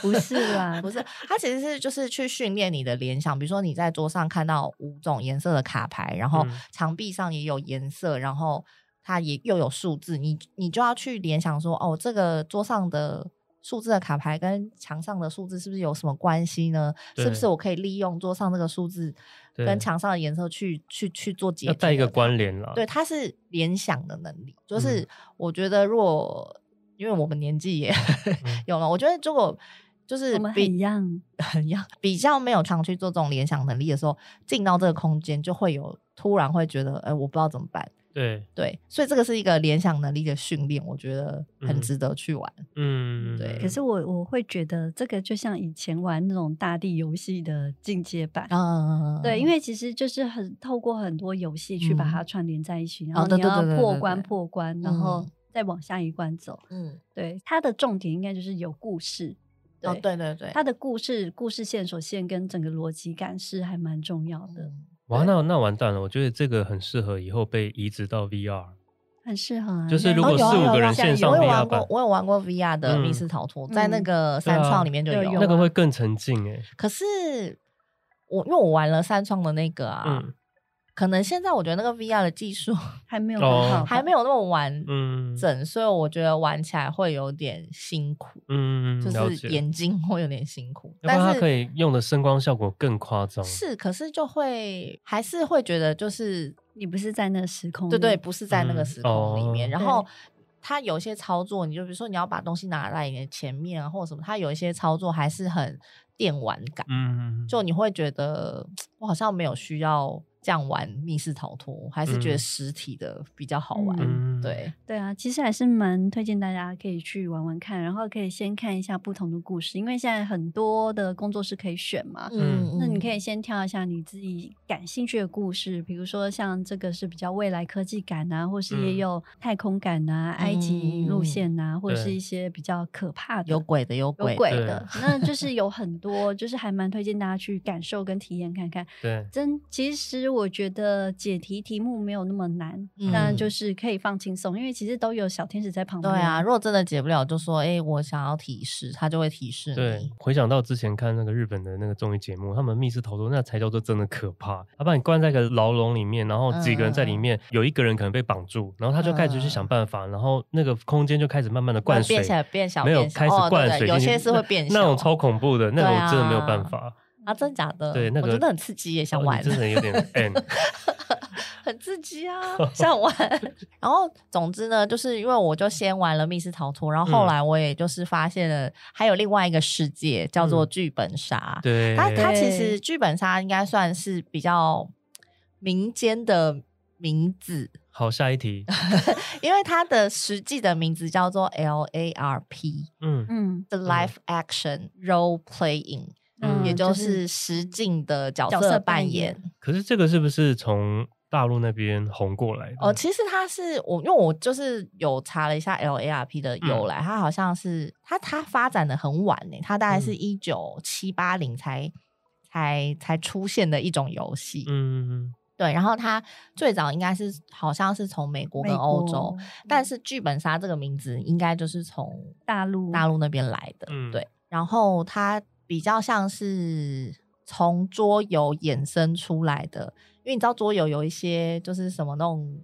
不是啦，不是他其实是就是去训练你的联想，比如说你在桌上看到五种颜色的卡牌，然后墙壁上也有颜色，然后它也又有数字，你你就要去联想说，哦，这个桌上的数字的卡牌跟墙上的数字是不是有什么关系呢？是不是我可以利用桌上这个数字？跟墙上的颜色去去去做结合带一个关联了。对，它是联想的能力，就是我觉得，如果因为我们年纪也 有了，我觉得如果就是我们很一样，很一样，比较没有常去做这种联想能力的时候，进到这个空间就会有突然会觉得，哎，我不知道怎么办。对对，所以这个是一个联想能力的训练，我觉得很值得去玩。嗯，对。可是我我会觉得这个就像以前玩那种大地游戏的进阶版。嗯，对，因为其实就是很透过很多游戏去把它串联在一起，然后你要破关破关，然后再往下一关走。嗯，对，它的重点应该就是有故事。哦，对对对，它的故事故事线索线跟整个逻辑感是还蛮重要的。哇，那那完蛋了！我觉得这个很适合以后被移植到 VR，很适合啊。就是如果四五个人线上 VR 版，我有玩过 VR 的密室逃脱，在那个三创里面就有，那个会更沉浸诶。可是我因为我玩了三创的那个啊。可能现在我觉得那个 VR 的技术 还没有很好，还没有那么完整，所以我觉得玩起来会有点辛苦，嗯，就是眼睛会有点辛苦。但是它可以用的声光效果更夸张，是，可是就会还是会觉得就是你不是在那个时空，对对，不是在那个时空里面。然后它有一些操作，你就比如说你要把东西拿在你的前面啊，或者什么，它有一些操作还是很电玩感，嗯，就你会觉得 我好像没有需要。这样玩密室逃脱，还是觉得实体的比较好玩。嗯、对对啊，其实还是蛮推荐大家可以去玩玩看，然后可以先看一下不同的故事，因为现在很多的工作室可以选嘛。嗯，那你可以先挑一下你自己感兴趣的故事，比如说像这个是比较未来科技感啊，或是也有太空感啊、嗯、埃及路线啊，或者是一些比较可怕的、有鬼的、有鬼的，有鬼的。那就是有很多，就是还蛮推荐大家去感受跟体验看看。对，真其实。我觉得解题题目没有那么难，但就是可以放轻松，因为其实都有小天使在旁边。对啊，如果真的解不了，就说哎，我想要提示，他就会提示。对，回想到之前看那个日本的那个综艺节目，他们密室逃脱那才叫做真的可怕。他把你关在一个牢笼里面，然后几个人在里面，有一个人可能被绑住，然后他就开始去想办法，然后那个空间就开始慢慢的灌水，变起来变小，没有开始灌水，有些是会变小，那种超恐怖的，那种我真的没有办法。啊，真的假的？对，那个真的很刺激也，想玩，真的有点 N，很刺激啊，想玩。然后，总之呢，就是因为我就先玩了密室逃脱，然后后来我也就是发现了还有另外一个世界叫做剧本杀。对，它它其实剧本杀应该算是比较民间的名字。好，下一题，因为它的实际的名字叫做 L A R P，嗯嗯，The Life Action Role Playing。嗯，也就是实境的角色扮演。可是这个是不是从大陆那边红过来的？哦，其实它是我，因为我就是有查了一下 LARP 的由来，嗯、它好像是它它发展的很晚呢，它大概是一九七八零才、嗯、才才出现的一种游戏。嗯，对。然后它最早应该是好像是从美国跟欧洲，但是剧本杀这个名字应该就是从大陆大陆那边来的。嗯，对。然后它。比较像是从桌游衍生出来的，因为你知道桌游有一些就是什么那种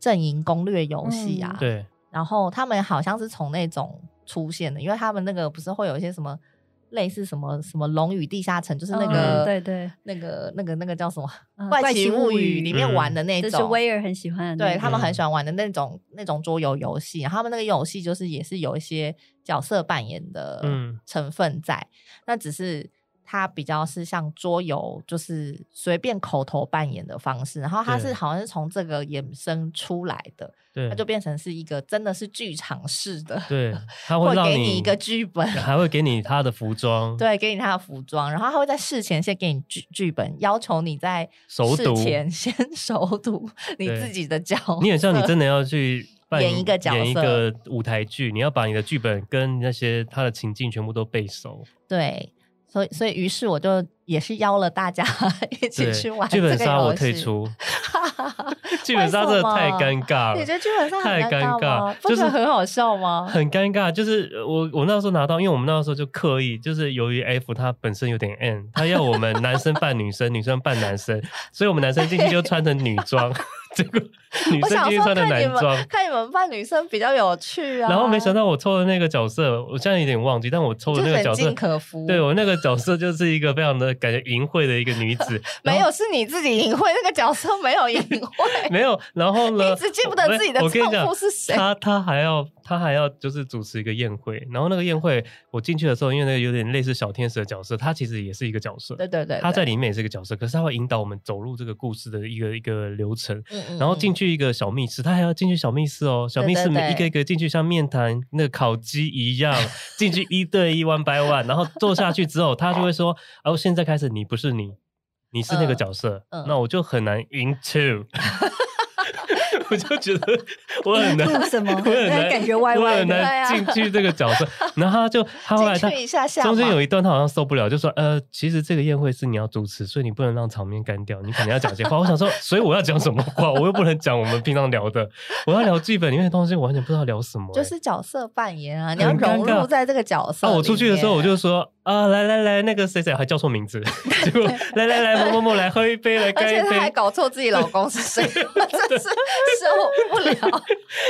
阵营攻略游戏啊，嗯、对，然后他们好像是从那种出现的，因为他们那个不是会有一些什么。类似什么什么龙与地下城，就是那个、嗯、对对，那个那个那个叫什么、嗯、怪奇物语里面玩的那种，就是威尔很喜欢的、那个，对他们很喜欢玩的那种那种桌游游戏。他们那个游戏就是也是有一些角色扮演的成分在，嗯、那只是它比较是像桌游，就是随便口头扮演的方式。然后它是好像是从这个衍生出来的。对它就变成是一个真的是剧场式的，对，它会给你一个剧本，还会给你他的服装，对，给你他的服装，然后他会在事前先给你剧剧本，要求你在事前 先熟读你自己的角色，你很像你真的要去扮演一个角色，演一个舞台剧，你要把你的剧本跟那些他的情境全部都背熟，对，所以所以于是我就也是邀了大家 一起去玩剧本杀，我退出。剧本杀真的太尴尬了，你觉得剧本杀太尴尬，就是很好笑吗？很尴尬，就是我我那时候拿到，因为我们那时候就刻意，就是由于 F 他本身有点 N，他要我们男生扮女生，女生扮男生，所以我们男生进去就穿成女装。这个 女生今天穿的男装，看你们扮女生比较有趣啊。然后没想到我抽的那个角色，我现在有点忘记，但我抽的那个角色，可夫。对，我那个角色就是一个非常的感觉淫秽的一个女子。没有，是你自己淫秽，那个角色没有淫秽。没有，然后呢？一直记不得自己的丈夫是谁。他他还要他还要就是主持一个宴会，然后那个宴会我进去的时候，因为那个有点类似小天使的角色，他其实也是一个角色。对对对，他在里面也是一个角色，可是他会引导我们走入这个故事的一个一个流程。然后进去一个小密室，他还要进去小密室哦，小密室每一个一个进去，像面谈那个烤鸡一样，进去一对一 one by one，然后坐下去之后，他就会说：“哦，现在开始，你不是你，你是那个角色。”那我就很难 into。我就觉得我很难，什么？我很难感觉歪歪的，我很难进去这个角色。然后他就他后来他中间有一段他好像受不了，就说：“呃，其实这个宴会是你要主持，所以你不能让场面干掉，你肯定要讲些话。”我想说，所以我要讲什么话？我又不能讲我们平常聊的，我要聊剧本里面的东西，我完全不知道聊什么。就是角色扮演啊，你要融入在这个角色。啊，我出去的时候我就说。啊，来来来，那个谁谁还叫错名字，结果来来来，某某某来喝一杯，来干一杯，而且他还搞错自己老公是谁，真是受不了。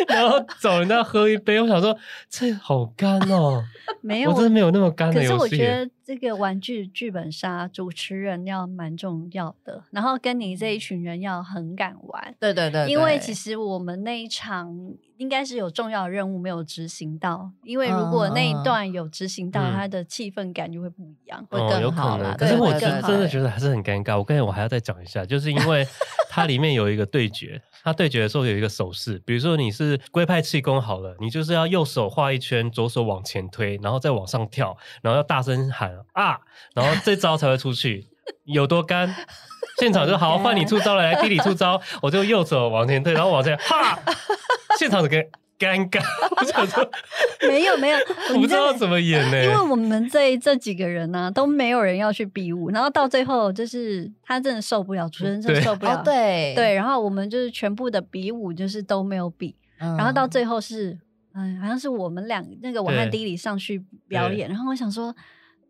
然后找人家喝一杯，我想说这好干哦，没有，我真的没有那么干的游戏。可是我觉得这个玩具剧本杀主持人要蛮重要的，然后跟你这一群人要很敢玩。对对对，因为其实我们那一场。应该是有重要的任务没有执行到，因为如果那一段有执行到，它的气氛感就会不一样，会更好了。可是我真真的觉得还是很尴尬。我刚才我还要再讲一下，就是因为它里面有一个对决，它对决的时候有一个手势，比如说你是龟派气功好了，你就是要右手画一圈，左手往前推，然后再往上跳，然后要大声喊啊，然后这招才会出去。有多干？现场就好，换你出招了，来，替你出招，我就右手往前推，然后往前哈。现场的尴尴尬，我想说没 有没有，我不知道怎么演呢？因为我们这这几个人呢、啊，都没有人要去比武，然后到最后就是他真的受不了，主持人真的受不了，对、哦、对，对，然后我们就是全部的比武就是都没有比，嗯、然后到最后是嗯，好像是我们俩那个我和迪里上去表演，然后我想说。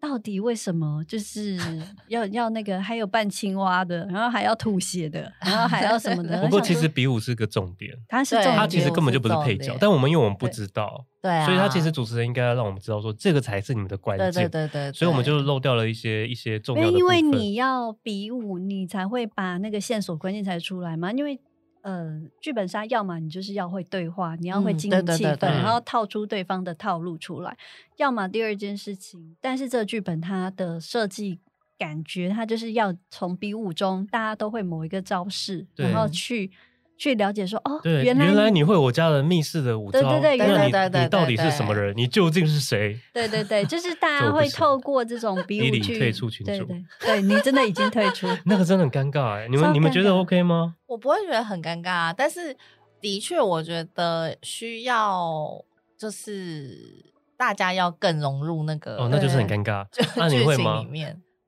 到底为什么就是 要要那个还有扮青蛙的，然后还要吐血的，然后还要什么的？不过其实比武是个重点，他是重点，他其实根本就不是配角，但我们因为我们不知道，对啊，所以他其实主持人应该要让我们知道说这个才是你们的关键，对对对，所以我们就漏掉了一些一些重要的。因为你要比武，你才会把那个线索关键才出来嘛，因为。呃，剧本杀要么你就是要会对话，你要会经营气氛，然后套出对方的套路出来；要么第二件事情，但是这个剧本它的设计感觉，它就是要从比武中大家都会某一个招式，然后去。去了解说哦，对，原来原来你会我家的密室的舞招，对对对，原来你你到底是什么人？你究竟是谁？对对对，就是大家会透过这种比武去退出群组，对对对，你真的已经退出，那个真的很尴尬哎，你们你们觉得 OK 吗？我不会觉得很尴尬啊，但是的确我觉得需要就是大家要更融入那个哦，那就是很尴尬，那你会吗？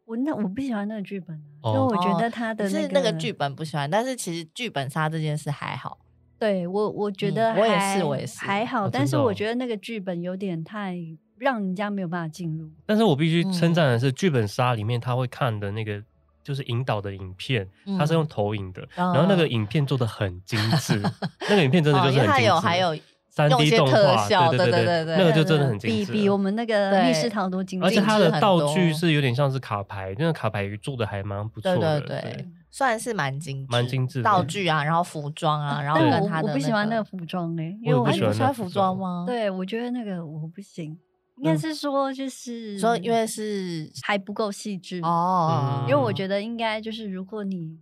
我那我不喜欢那个剧本，因为我觉得他的是那个剧本不喜欢，但是其实剧本杀这件事还好。对我我觉得我也是我也是还好，但是我觉得那个剧本有点太让人家没有办法进入。但是我必须称赞的是，剧本杀里面他会看的那个就是引导的影片，他是用投影的，然后那个影片做的很精致，那个影片真的就是很精致，还有三 D 动画，对对对对，那个就真的很精致，比比我们那个密室逃脱精致，而且它的道具是有点像是卡牌，那个卡牌做的还蛮不错的，对对。算是蛮精致，蛮精致道具啊，然后服装啊，然后跟他的我不喜欢那个服装哎，因为我不喜欢服装吗？对，我觉得那个我不行，应该是说就是说因为是还不够细致哦，因为我觉得应该就是如果你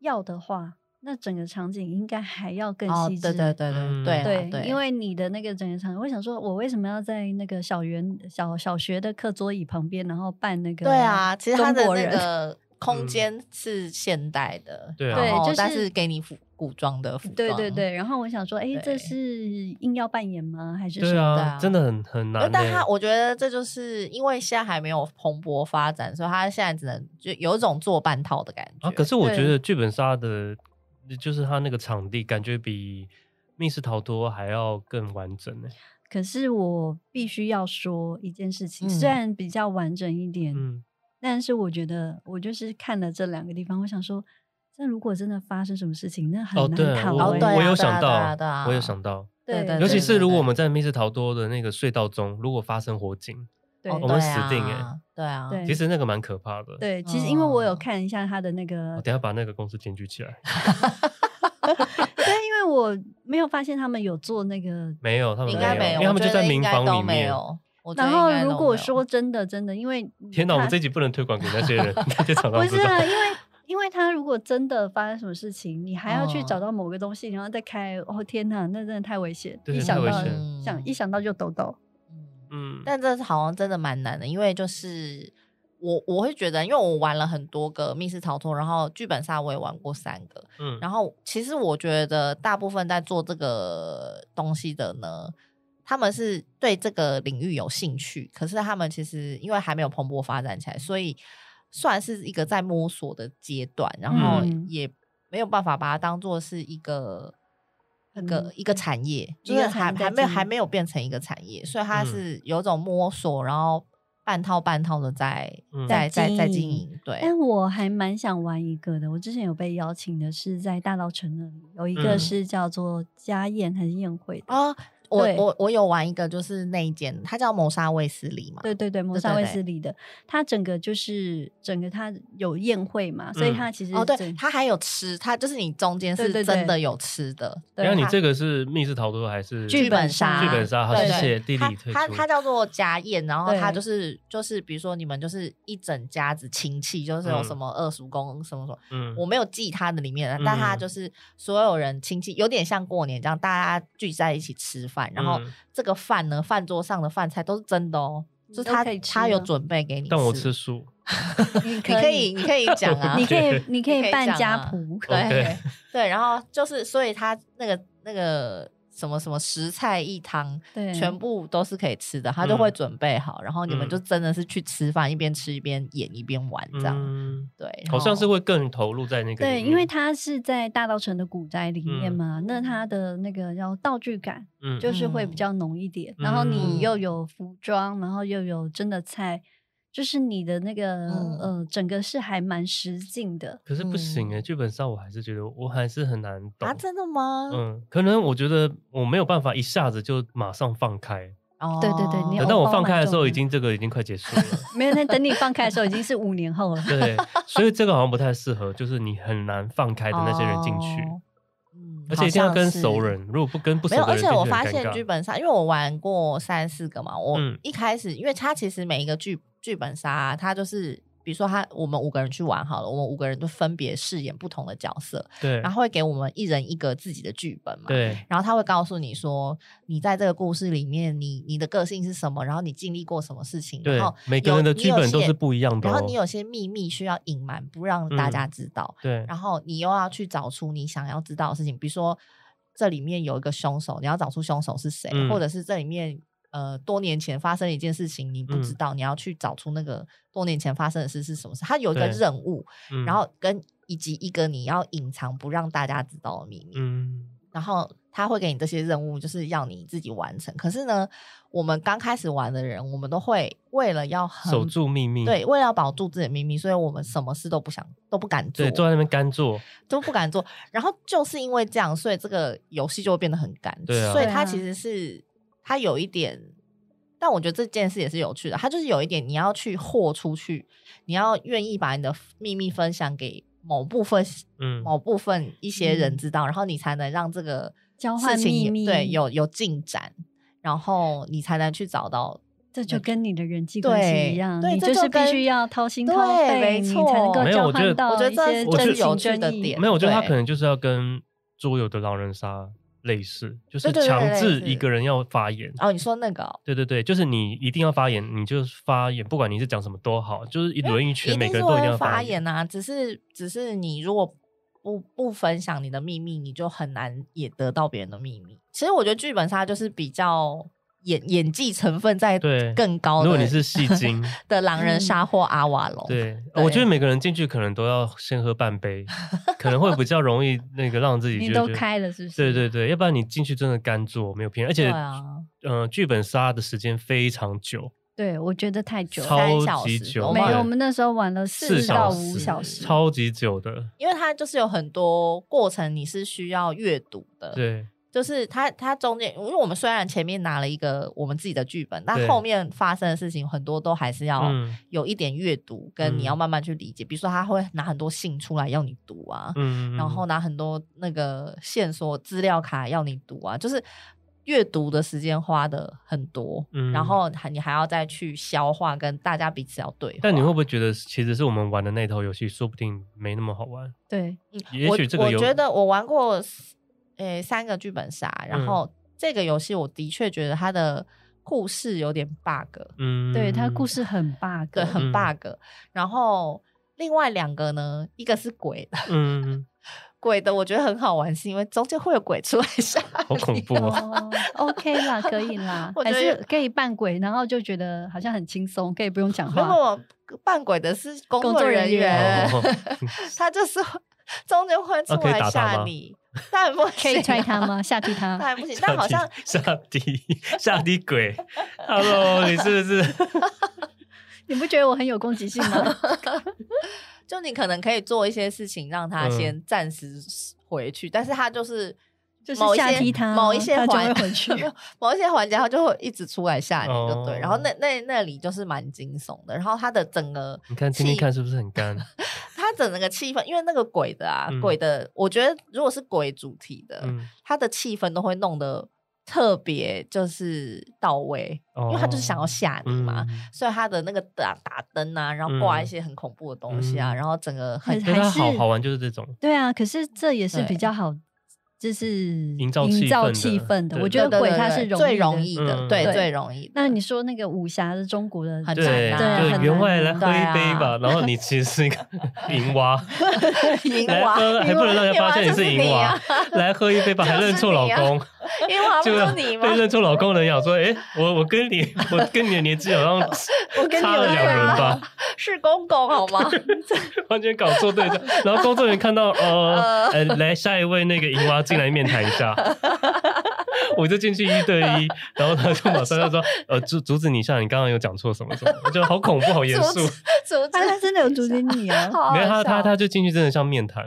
要的话，那整个场景应该还要更细致，对对对对对对，因为你的那个整个场景，我想说，我为什么要在那个小园小小学的课桌椅旁边，然后办那个对啊，其实他的那个。空间是现代的，对，就是但是给你服古装的服装，对对对。然后我想说，哎，这是硬要扮演吗？还是什么？对啊，真的很很难。但他我觉得这就是因为现在还没有蓬勃发展，所以他现在只能就有一种做半套的感觉。啊，可是我觉得剧本杀的，就是他那个场地感觉比密室逃脱还要更完整呢。可是我必须要说一件事情，虽然比较完整一点，嗯。但是我觉得，我就是看了这两个地方，我想说，那如果真的发生什么事情，那很难逃。哦，对，我有想到，我有想到，对，尤其是如果我们在密室逃脱的那个隧道中，如果发生火警，我们死定哎，对啊，其实那个蛮可怕的。对，其实因为我有看一下他的那个，我等下把那个公司检举起来。对，因为我没有发现他们有做那个，没有，他们应该没有，因为他们就在民房里面。然后，如果说真的，真的，因为天哪，我们这集不能推广给那些人，那些厂商。不是啊，因为因为他如果真的发生什么事情，你还要去找到某个东西，然后再开，哦天哪，那真的太危险，一想到想一想到就抖抖。嗯，但这好像真的蛮难的，因为就是我我会觉得，因为我玩了很多个密室逃脱，然后剧本杀我也玩过三个，嗯，然后其实我觉得大部分在做这个东西的呢。他们是对这个领域有兴趣，可是他们其实因为还没有蓬勃发展起来，所以算是一个在摸索的阶段，然后也没有办法把它当做是一个一个、嗯、一个产业，就是还还没有还没有变成一个产业，所以它是有种摸索，然后半套半套的在、嗯、在在在经营。对，但我还蛮想玩一个的，我之前有被邀请的是在大道城那里有一个是叫做家宴还是宴会的啊。我我我有玩一个，就是那一间，它叫谋杀卫斯理嘛。对对对，谋杀卫斯理的，它整个就是整个它有宴会嘛，所以它其实哦，对，它还有吃，它就是你中间是真的有吃的。那你这个是密室逃脱还是剧本杀？剧本杀，好，谢谢弟弟。它它叫做家宴，然后它就是就是比如说你们就是一整家子亲戚，就是有什么二叔公什么什么，嗯，我没有记它的里面，但它就是所有人亲戚，有点像过年这样，大家聚在一起吃饭。然后这个饭呢，饭桌上的饭菜都是真的哦，就是他他有准备给你。但我吃素，你可以 你可以讲啊，你可以你可以扮家仆，对对，然后就是所以他那个那个。什么什么十菜一汤，对，全部都是可以吃的，他就会准备好，然后你们就真的是去吃饭，一边吃一边演一边玩这样，对，好像是会更投入在那个，对，因为他是在大稻城的古宅里面嘛，那他的那个叫道具感，就是会比较浓一点，然后你又有服装，然后又有真的菜。就是你的那个、嗯、呃，整个是还蛮实境的，可是不行哎，剧本杀我还是觉得我还是很难懂啊，真的吗？嗯，可能我觉得我没有办法一下子就马上放开。哦，对对对，等到我放开的时候，已经这个已经快结束了。没有，那等你放开的时候，已经是五年后了。对，所以这个好像不太适合，就是你很难放开的那些人进去。哦、嗯，而且一定要跟熟人，如果不跟不熟的人，没有。而且我发现剧本杀，因为我玩过三四个嘛，我一开始，嗯、因为它其实每一个剧。剧本杀，它就是比如说他我们五个人去玩好了，我们五个人都分别饰演不同的角色，对，然后会给我们一人一个自己的剧本嘛，对，然后他会告诉你说，你在这个故事里面，你你的个性是什么，然后你经历过什么事情，对，然后每个人的剧本都是不一样的，然后你有些秘密需要隐瞒，不让大家知道，嗯，对，然后你又要去找出你想要知道的事情，比如说这里面有一个凶手，你要找出凶手是谁，嗯，或者是这里面。呃，多年前发生一件事情，你不知道，嗯、你要去找出那个多年前发生的事是什么事。他有一个任务，嗯、然后跟以及一个你要隐藏不让大家知道的秘密。嗯，然后他会给你这些任务，就是要你自己完成。可是呢，我们刚开始玩的人，我们都会为了要守住秘密，对，为了要保住自己的秘密，所以我们什么事都不想，都不敢做，对，坐在那边干做，都不敢做。然后就是因为这样，所以这个游戏就会变得很干。对啊，所以它其实是它有一点，但我觉得这件事也是有趣的。它就是有一点，你要去豁出去，你要愿意把你的秘密分享给。某部分，嗯，某部分一些人知道，嗯、然后你才能让这个交换秘密对有有进展，然后你才能去找到。这就跟你的人际关系一样，你就是必须要掏心掏肺，你才能够交换到一些真有趣的点。没有，我觉得他可能就是要跟桌游的狼人杀。类似就是强制一个人要发言哦，你说那个、哦？对对对，就是你一定要发言，你就发言，不管你是讲什么都好，就是一轮一圈，每个人都一定要发言啊。只是只是你如果不不分享你的秘密，你就很难也得到别人的秘密。其实我觉得剧本杀就是比较。演演技成分在更高的，如果你是戏精 的狼人杀或阿瓦隆，对，我觉得每个人进去可能都要先喝半杯，可能会比较容易那个让自己都开了，是不是？对对对，要不然你进去真的干坐没有骗，而且嗯，剧本杀的时间非常久，对我觉得太久，超级久，没有，我们那时候玩了四到五小时，超级久的，因为它就是有很多过程，你是需要阅读的，对。就是他，他中间，因为我们虽然前面拿了一个我们自己的剧本，但后面发生的事情很多都还是要有一点阅读，跟你要慢慢去理解。比如说，他会拿很多信出来要你读啊，然后拿很多那个线索资料卡要你读啊，就是阅读的时间花的很多，然后你还要再去消化，跟大家彼此要对。但你会不会觉得，其实是我们玩的那套游戏，说不定没那么好玩？对，也许这个我觉得我玩过。诶、欸，三个剧本杀，然后这个游戏我的确觉得它的故事有点 bug，嗯，对，它故事很 bug，对，很 bug。嗯、然后另外两个呢，一个是鬼的，嗯，鬼的我觉得很好玩，是因为中间会有鬼出来吓，好恐怖哦。OK 啦，可以啦，还是可以扮鬼，然后就觉得好像很轻松，可以不用讲话。如果扮鬼的是工作人员，人员他就是中间会出来吓你。当然不 可以踹他吗？下踢他？当然不行。但好像下踢下踢鬼。Hello，你是不是？你不觉得我很有攻击性吗？就你可能可以做一些事情，让他先暂时回去，但是他就是就是下踢他，某一些环回去，某一些环节他就会一直出来吓你，就对。然后那那那里就是蛮惊悚的。然后他的整个，你看今天看是不是很干？他整那个气氛，因为那个鬼的啊，嗯、鬼的，我觉得如果是鬼主题的，他、嗯、的气氛都会弄得特别就是到位，哦、因为他就是想要吓你嘛，嗯、所以他的那个打打灯啊，然后挂一些很恐怖的东西啊，嗯、然后整个很还是好好玩，就是这种。对啊，可是这也是比较好。就是营造营造气氛的，我觉得鬼它是最容易的，对，最容易。那你说那个武侠的中国的，很难，对，员外来喝一杯吧，然后你其实是一个 银娃，银娃还不能让人发现你是银娃，来喝一杯吧，还认错老公，银娃不是你吗？被认出老公的人想说，哎，我我跟你，我跟你的年纪好像 差了两人吧？是公公好吗？完全搞错对象，然后工作人员看到，呃，呃来下一位那个银娃。进来面谈一下，我就进去一对一，然后他就马上就说：“呃，阻阻止你一下，你刚刚有讲错什么什么？”我觉得好恐怖，好严肃。他他真的有阻止你啊？没有，他他他就进去真的像面谈。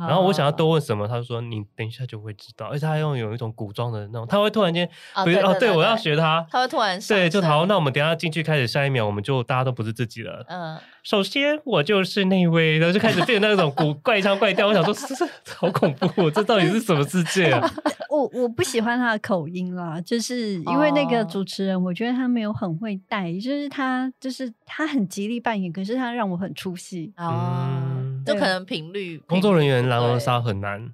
然后我想要多问什么，他就说你等一下就会知道，而且他用有一种古装的那种，他会突然间，哦，对，我要学他，他会突然，对，就好，那我们等下进去开始，下一秒我们就大家都不是自己了。嗯，首先我就是那位，然后就开始变那种古 怪腔怪调，我想说这是好恐怖，这到底是什么世界啊？我我不喜欢他的口音啦，就是因为那个主持人，我觉得他没有很会带，就是他就是他很极力扮演，可是他让我很出戏啊。就可能频率，工作人员狼人杀很难，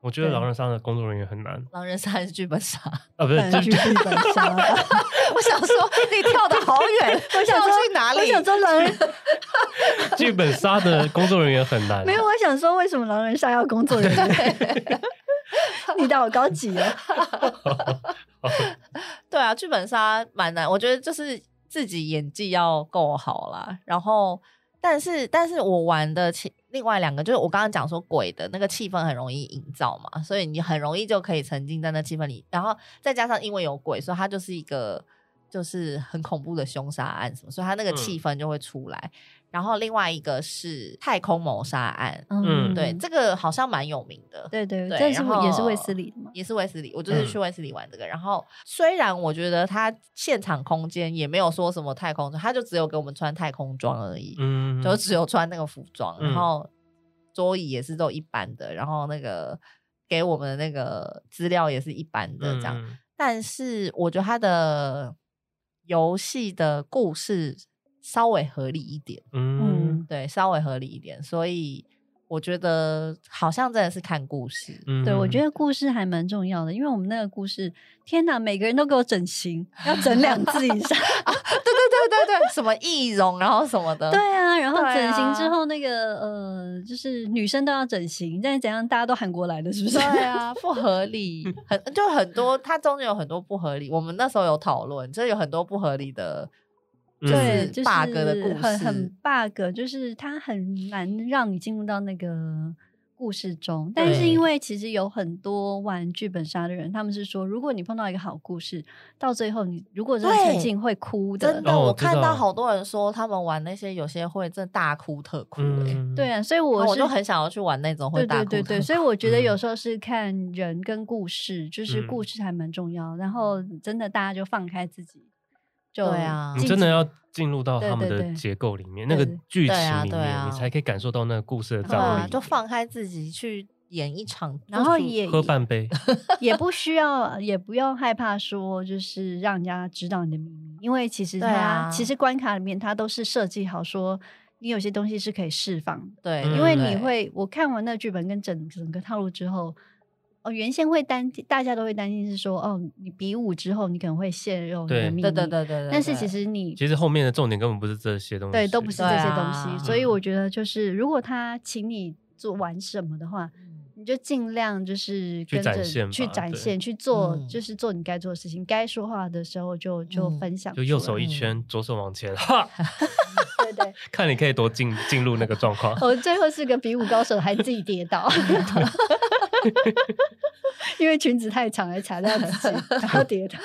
我觉得狼人杀的工作人员很难。狼人杀还是剧本杀啊？不是，剧本杀。我想说，你跳的好远，我想说去哪里？我想说狼人 剧本杀的工作人员很难。没有，我想说为什么狼人杀要工作人员？你当我高级啊！对啊，剧本杀蛮难，我觉得就是自己演技要够好啦，然后。但是，但是我玩的其另外两个就是我刚刚讲说鬼的那个气氛很容易营造嘛，所以你很容易就可以沉浸在那气氛里，然后再加上因为有鬼，所以它就是一个就是很恐怖的凶杀案什么，所以它那个气氛就会出来。嗯然后另外一个是太空谋杀案，嗯，对，这个好像蛮有名的，对对对，这是也是卫斯理的吗？也是卫斯理，我就是去卫斯理玩这个。嗯、然后虽然我觉得他现场空间也没有说什么太空，他就只有给我们穿太空装而已，嗯，就只有穿那个服装，然后桌椅也是都一般的，然后那个给我们的那个资料也是一般的这样。嗯、但是我觉得他的游戏的故事。稍微合理一点，嗯，对，稍微合理一点，所以我觉得好像真的是看故事，嗯，对，我觉得故事还蛮重要的，因为我们那个故事，天哪，每个人都给我整形，要整两次以上，啊，对对对对对，什么易容，然后什么的，对啊，然后整形之后那个呃，就是女生都要整形，但是怎样，大家都韩国来的，是不是？对啊，不合理，很就很多，它中间有很多不合理，我们那时候有讨论，就有很多不合理的。对，就是 bug 的故事，很很 bug，就是它很难让你进入到那个故事中。但是因为其实有很多玩剧本杀的人，他们是说，如果你碰到一个好故事，到最后你如果真的沉浸会哭的。真的，我看到好多人说他们玩那些有些会真的大哭特哭。对啊，所以我我就很想要去玩那种会大哭。对对对，所以我觉得有时候是看人跟故事，就是故事还蛮重要。然后真的大家就放开自己。对啊，你真的要进入到他们的结构里面，那个剧情里面，你才可以感受到那个故事的张力。就放开自己去演一场，然后也喝半杯，也不需要，也不用害怕说，就是让人家知道你的秘密，因为其实它其实关卡里面它都是设计好说，你有些东西是可以释放。对，因为你会，我看完那剧本跟整整个套路之后。哦，原先会担，大家都会担心是说，哦，你比武之后，你可能会泄露你的秘密。对对对对对。但是其实你，其实后面的重点根本不是这些东西，对，都不是这些东西。啊、所以我觉得，就是如果他请你做玩什么的话，嗯、你就尽量就是跟着去展现，去做，对就是做你该做的事情。该、嗯、说话的时候就就分享，就右手一圈，嗯、左手往前，哈。对对，看你可以多进进入那个状况。我最后是个比武高手，还自己跌倒，因为裙子太长，还踩到自己，然后 跌倒，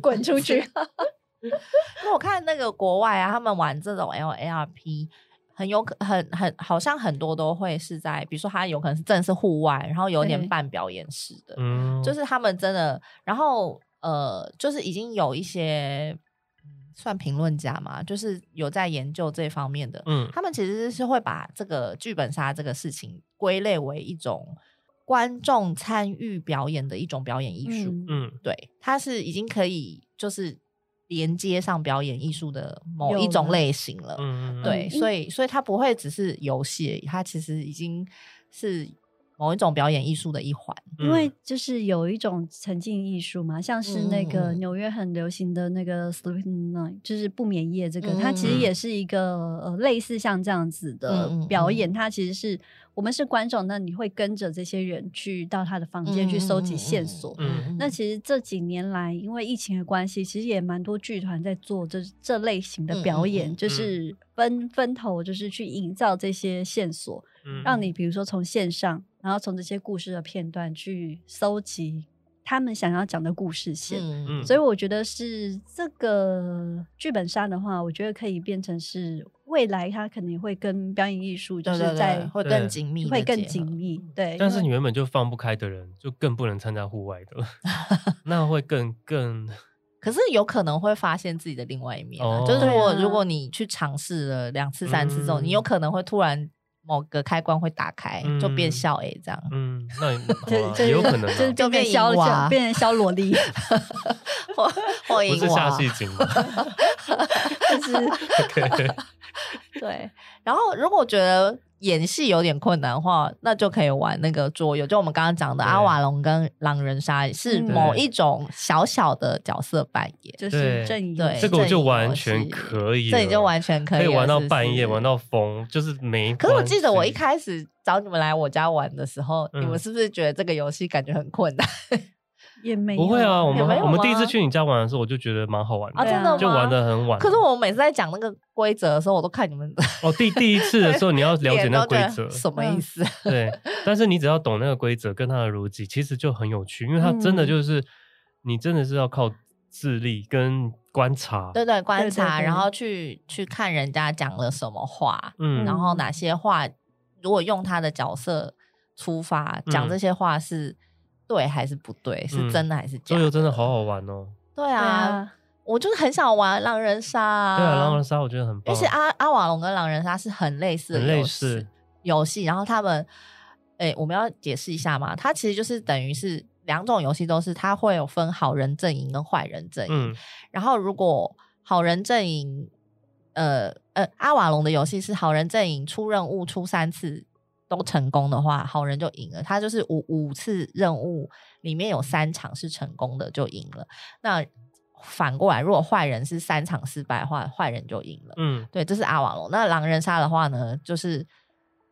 滚出去。那我看那个国外啊，他们玩这种 LARP，很有可很很好像很多都会是在，比如说他有可能是真的是户外，然后有点半表演式的，嗯，就是他们真的，然后呃，就是已经有一些。算评论家嘛，就是有在研究这方面的。嗯，他们其实是会把这个剧本杀这个事情归类为一种观众参与表演的一种表演艺术。嗯，对，它是已经可以就是连接上表演艺术的某一种类型了。嗯，对，所以所以它不会只是游戏，它其实已经是。某一种表演艺术的一环，因为就是有一种沉浸艺术嘛，像是那个纽约很流行的那个 Sleep Night，就是不眠夜这个，嗯、它其实也是一个呃类似像这样子的表演。嗯、它其实是我们是观众，那你会跟着这些人去到他的房间去搜集线索。嗯、那其实这几年来，因为疫情的关系，其实也蛮多剧团在做这这类型的表演，嗯、就是分分头，就是去营造这些线索，嗯、让你比如说从线上。然后从这些故事的片段去搜集他们想要讲的故事线，嗯、所以我觉得是这个剧本杀的话，我觉得可以变成是未来它肯定会跟表演艺术就是在会更紧密，会更紧密。对，但是你原本就放不开的人，就更不能参加户外的，那会更更。可是有可能会发现自己的另外一面，哦、就是如果如果你去尝试了两次三次之后，嗯、你有可能会突然。某个开关会打开，就变小 A 这样。嗯，那 也有可能，就就变小娃，变成小萝莉，或或不是下戏精，就是对。然后如果觉得。演戏有点困难的话，那就可以玩那个桌游，就我们刚刚讲的阿瓦隆跟狼人杀，是某一种小小的角色扮演，就是阵营。对，这个我就完全可以，这你就完全可以，可以玩到半夜，玩到疯，就是没。可是我记得我一开始找你们来我家玩的时候，你们是不是觉得这个游戏感觉很困难？也没有不会啊，我们我们第一次去去你家玩的时候，我就觉得蛮好玩的，啊，真的吗？就玩的很晚。可是我每次在讲那个规则的时候，我都看你们 哦，第第一次的时候你要了解那个规则 什么意思？对，但是你只要懂那个规则跟它的逻辑，其实就很有趣，因为它真的就是、嗯、你真的是要靠智力跟观察，对对，观察，然后去去看人家讲了什么话，嗯，然后哪些话如果用他的角色出发讲这些话是。对还是不对？是真的还是假的？桌游真的好好玩哦！对啊，我就是很想玩狼人杀。对啊，狼人杀我觉得很棒。而且阿阿瓦隆跟狼人杀是很类似的游戏，游戏。然后他们，哎，我们要解释一下嘛？它其实就是等于是两种游戏，都是它会有分好人阵营跟坏人阵营。嗯。然后如果好人阵营，呃呃，阿瓦隆的游戏是好人阵营出任务出三次。都成功的话，好人就赢了。他就是五五次任务里面有三场是成功的，就赢了。那反过来，如果坏人是三场失败的话，坏人就赢了。嗯，对，这是阿瓦隆。那狼人杀的话呢，就是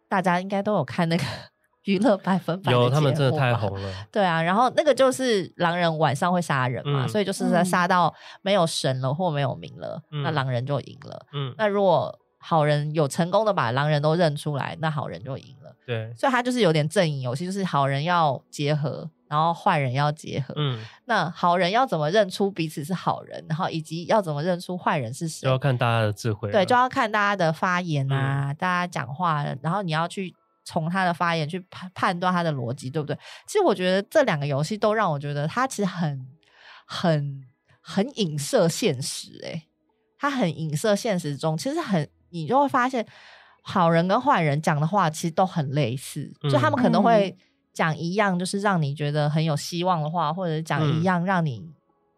大家应该都有看那个 娱乐百分百，有他们真的太红了。对啊，然后那个就是狼人晚上会杀人嘛，嗯、所以就是在杀到没有神了或没有名了，嗯、那狼人就赢了。嗯，那如果好人有成功的把狼人都认出来，那好人就赢了。对，所以他就是有点阵营游戏，就是好人要结合，然后坏人要结合。嗯，那好人要怎么认出彼此是好人，然后以及要怎么认出坏人是谁，就要看大家的智慧。对，就要看大家的发言啊，嗯、大家讲话，然后你要去从他的发言去判判断他的逻辑，对不对？其实我觉得这两个游戏都让我觉得他其实很、很、很影射现实、欸。诶，他很影射现实中，其实很。你就会发现，好人跟坏人讲的话其实都很类似，嗯、就他们可能会讲一样，就是让你觉得很有希望的话，或者讲一样让你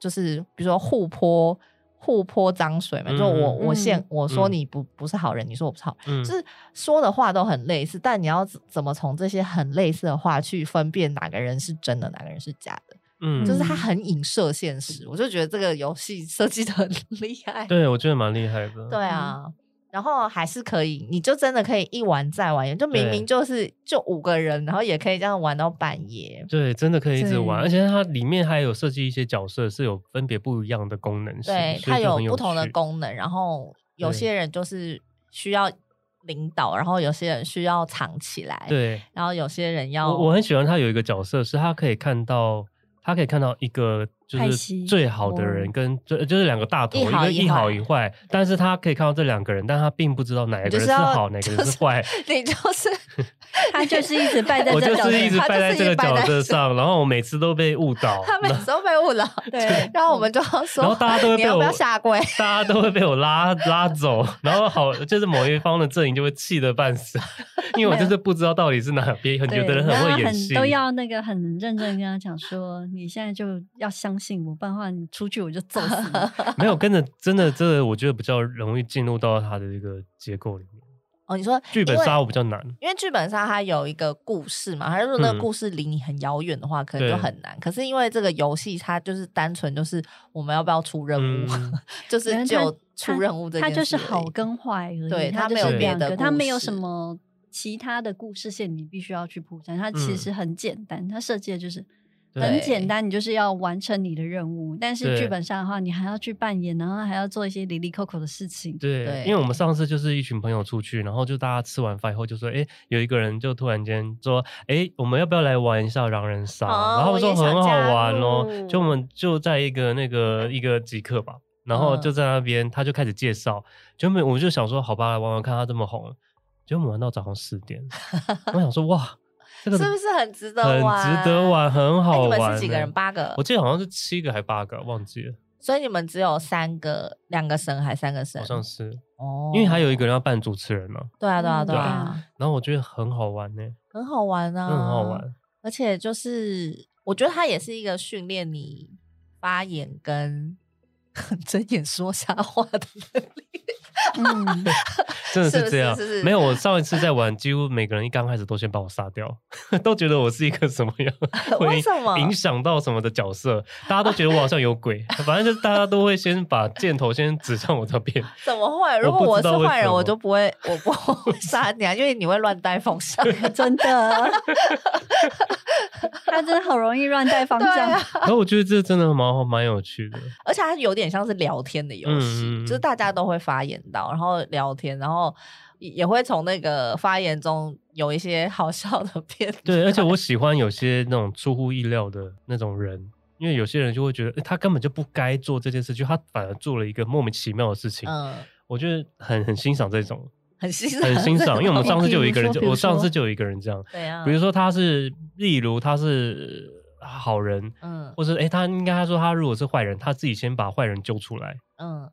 就是比如说互泼互泼脏水嘛，嗯、就我我现我说你不不是好人，嗯、你说我不是好人，嗯、就是说的话都很类似，但你要怎么从这些很类似的话去分辨哪个人是真的，哪个人是假的？嗯，就是他很影射现实，我就觉得这个游戏设计的很 厉害。对，我觉得蛮厉害的。对啊。嗯然后还是可以，你就真的可以一玩再玩，就明明就是就五个人，然后也可以这样玩到半夜。对，真的可以一直玩，而且它里面还有设计一些角色是有分别不一样的功能，对，它有不同的功能。然后有些人就是需要领导，然后有些人需要藏起来，对，然后有些人要。我我很喜欢他有一个角色，是他可以看到，他可以看到一个。就是最好的人跟最就是两个大头，一个一好一坏，但是他可以看到这两个人，但他并不知道哪一个人是好，哪个人是坏。你就是 他就是一直败在，我就是一直败在这个角色上，然后我每次都被误导，他每次都被误导，对，然后我们就要说，然后大家都会被我要下跪，大家都会被我拉拉走，然后好就是某一方的阵营就会气得半死，因为我就是不知道到底是哪边，很有的人很会演戏，都要那个很认真跟他讲说，你现在就要相。信我，不然的话你出去我就揍死你。没有跟着，真的，这个我觉得比较容易进入到他的一个结构里面。哦，你说剧本杀我比较难，因为剧本杀它有一个故事嘛，还是说那个故事离你很遥远的话，嗯、可能就很难。可是因为这个游戏它就是单纯就是我们要不要出任务，嗯、就是就出任务这件事，它就是好跟坏而已。对，它没有别的，它没有什么其他的故事线，你必须要去铺陈。它其实很简单，它设计的就是。很简单，你就是要完成你的任务。但是剧本上的话，你还要去扮演，然后还要做一些离离扣扣的事情。对，对因为我们上次就是一群朋友出去，然后就大家吃完饭以后就说：“哎，有一个人就突然间说，哎，我们要不要来玩一下狼人杀？”哦、然后我说很好玩哦，就我们就在一个那个一个即刻吧，然后就在那边，他就开始介绍，就没我们就想说，好吧，来玩玩看，他这么红，结果我们玩到早上四点，我想说哇。这个是不是很值得玩？很值得玩，很好玩。你们是几个人？八个？我记得好像是七个还八个，忘记了。所以你们只有三个，两个神还三个神？好像是哦，因为还有一个人要扮主持人嘛。对啊，对啊，对啊。然后我觉得很好玩呢，很好玩啊，很好玩。而且就是，我觉得它也是一个训练你发言跟睁眼说瞎话的能力。嗯，真的是这样。是是是是没有，我上一次在玩，几乎每个人一刚开始都先把我杀掉，都觉得我是一个什么样，为什么影响到什么的角色？大家都觉得我好像有鬼，反正就是大家都会先把箭头先指向我这边。怎么会？如果我是坏人，我就不会，我不会杀你啊，因为你会乱带风向，真的。他真的好容易乱带方向。然后、啊、我觉得这真的蛮蛮有趣的，而且他有点像是聊天的游戏，嗯、就是大家都会发言到，然后聊天，然后也会从那个发言中有一些好笑的片段。对，而且我喜欢有些那种出乎意料的那种人，因为有些人就会觉得他根本就不该做这件事，就他反而做了一个莫名其妙的事情。嗯，我觉得很很欣赏这种。很欣赏，很欣赏，因为我们上次就有一个人，就我上次就有一个人这样，对啊，比如说他是，例如他是好人，嗯，或者哎，他应该他说他如果是坏人，他自己先把坏人救出来，嗯。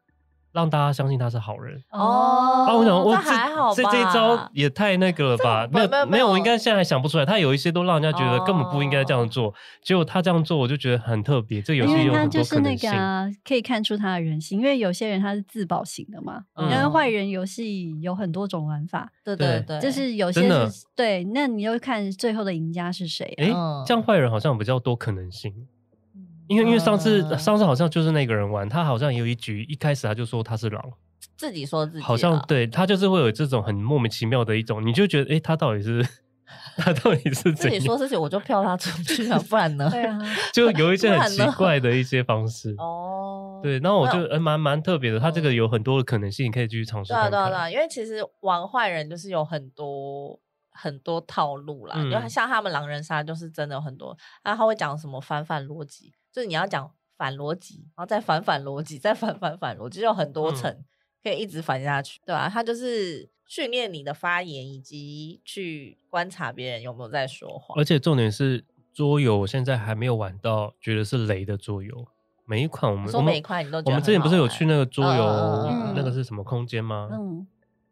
让大家相信他是好人哦。啊，我想，我还好这这一招也太那个了吧？没有没有没有，我应该现在还想不出来。他有一些都让人家觉得根本不应该这样做，结果他这样做，我就觉得很特别。这游戏有很多可能性。那个可以看出他的人性，因为有些人他是自保型的嘛。因为坏人游戏有很多种玩法，对对对，就是有些是对。那你要看最后的赢家是谁？哎，这样坏人好像比较多可能性。因为因为上次上次好像就是那个人玩，他好像有一局一开始他就说他是狼，自己说自己，好像对他就是会有这种很莫名其妙的一种，你就觉得哎，他到底是他到底是自己说自己，我就票他出去了，不然呢？对啊，就有一些很奇怪的一些方式哦。对，然后我就蛮蛮特别的，他这个有很多的可能性，你可以继续尝试。对对对，因为其实玩坏人就是有很多很多套路啦，因为像他们狼人杀就是真的有很多，然后他会讲什么反反逻辑。就是你要讲反逻辑，然后再反反逻辑，再反反反逻辑，就有很多层可以一直反下去，嗯、对吧？它就是训练你的发言，以及去观察别人有没有在说谎。而且重点是桌游，我现在还没有玩到觉得是雷的桌游。每一款我们说每一款你都觉得我们之前不是有去那个桌游，嗯、那个是什么空间吗？嗯，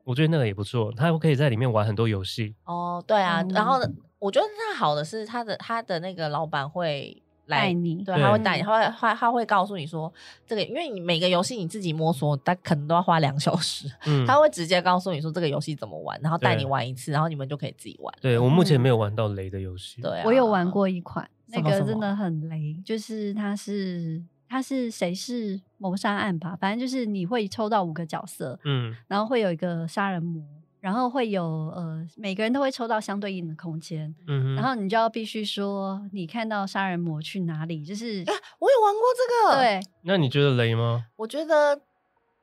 我觉得那个也不错，它可以在里面玩很多游戏。哦，对啊，嗯、然后我觉得它好的是它的它的那个老板会。带你，对，他会带你，他会他他会告诉你说这个，因为你每个游戏你自己摸索，他可能都要花两小时，嗯，他会直接告诉你说这个游戏怎么玩，然后带你玩一次，然后你们就可以自己玩。对，我目前没有玩到雷的游戏，对，我有玩过一款，那个真的很雷，就是它是它是谁是谋杀案吧，反正就是你会抽到五个角色，嗯，然后会有一个杀人魔。然后会有呃，每个人都会抽到相对应的空间，嗯，然后你就要必须说你看到杀人魔去哪里，就是 啊，我有玩过这个，对，那你觉得雷吗？我觉得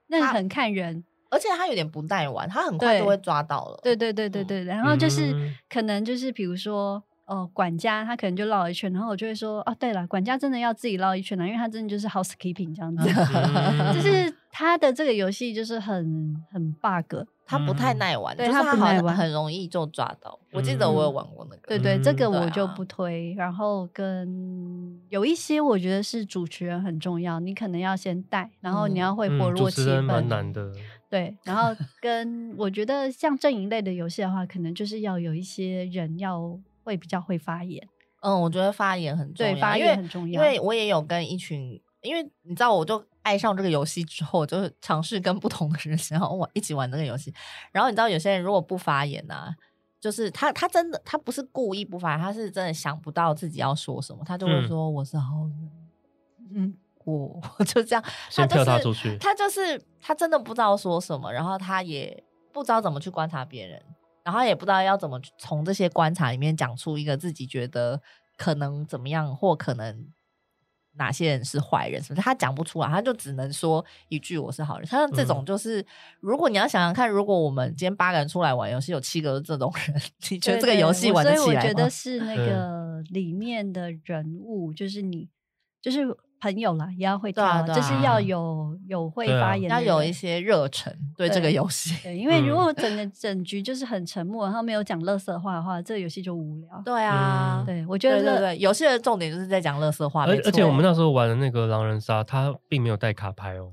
那很看人，而且他有点不耐玩，他很快就会抓到了，对对对对对，然后就是可能就是比如说。哦，管家他可能就绕一圈，然后我就会说，哦，对了，管家真的要自己绕一圈了，因为他真的就是 housekeeping 这样子，就是他的这个游戏就是很很 bug，他不太耐玩，对他不好玩，很容易就抓到。我记得我有玩过那个，对对，这个我就不推。然后跟有一些我觉得是主持人很重要，你可能要先带，然后你要会活络气氛，蛮难的。对，然后跟 我觉得像阵营类的游戏的话，可能就是要有一些人要。会比较会发言，嗯，我觉得发言很重要，对，发言很重要。因为我也有跟一群，因为你知道，我就爱上这个游戏之后，就是尝试跟不同的人 想要玩一起玩这个游戏。然后你知道，有些人如果不发言呢、啊，就是他他真的他不是故意不发言，他是真的想不到自己要说什么，他就会说我是好人，嗯，我我就这样，先跳他出去，他就是他真的不知道说什么，然后他也不知道怎么去观察别人。然后也不知道要怎么从这些观察里面讲出一个自己觉得可能怎么样，或可能哪些人是坏人，什么他讲不出来，他就只能说一句“我是好人”。他像这种就是，嗯、如果你要想想看，如果我们今天八个人出来玩游戏，有七个是这种人，你觉得这个游戏玩得起来吗？所以我觉得是那个里面的人物，就是你，就是。朋友啦，也要会跳，就是要有有会发言，要有一些热忱对这个游戏。对，因为如果整个整局就是很沉默，然后没有讲乐色话的话，这个游戏就无聊。对啊，对，我觉得对对，游戏的重点就是在讲乐色话。而而且我们那时候玩的那个狼人杀，他并没有带卡牌哦，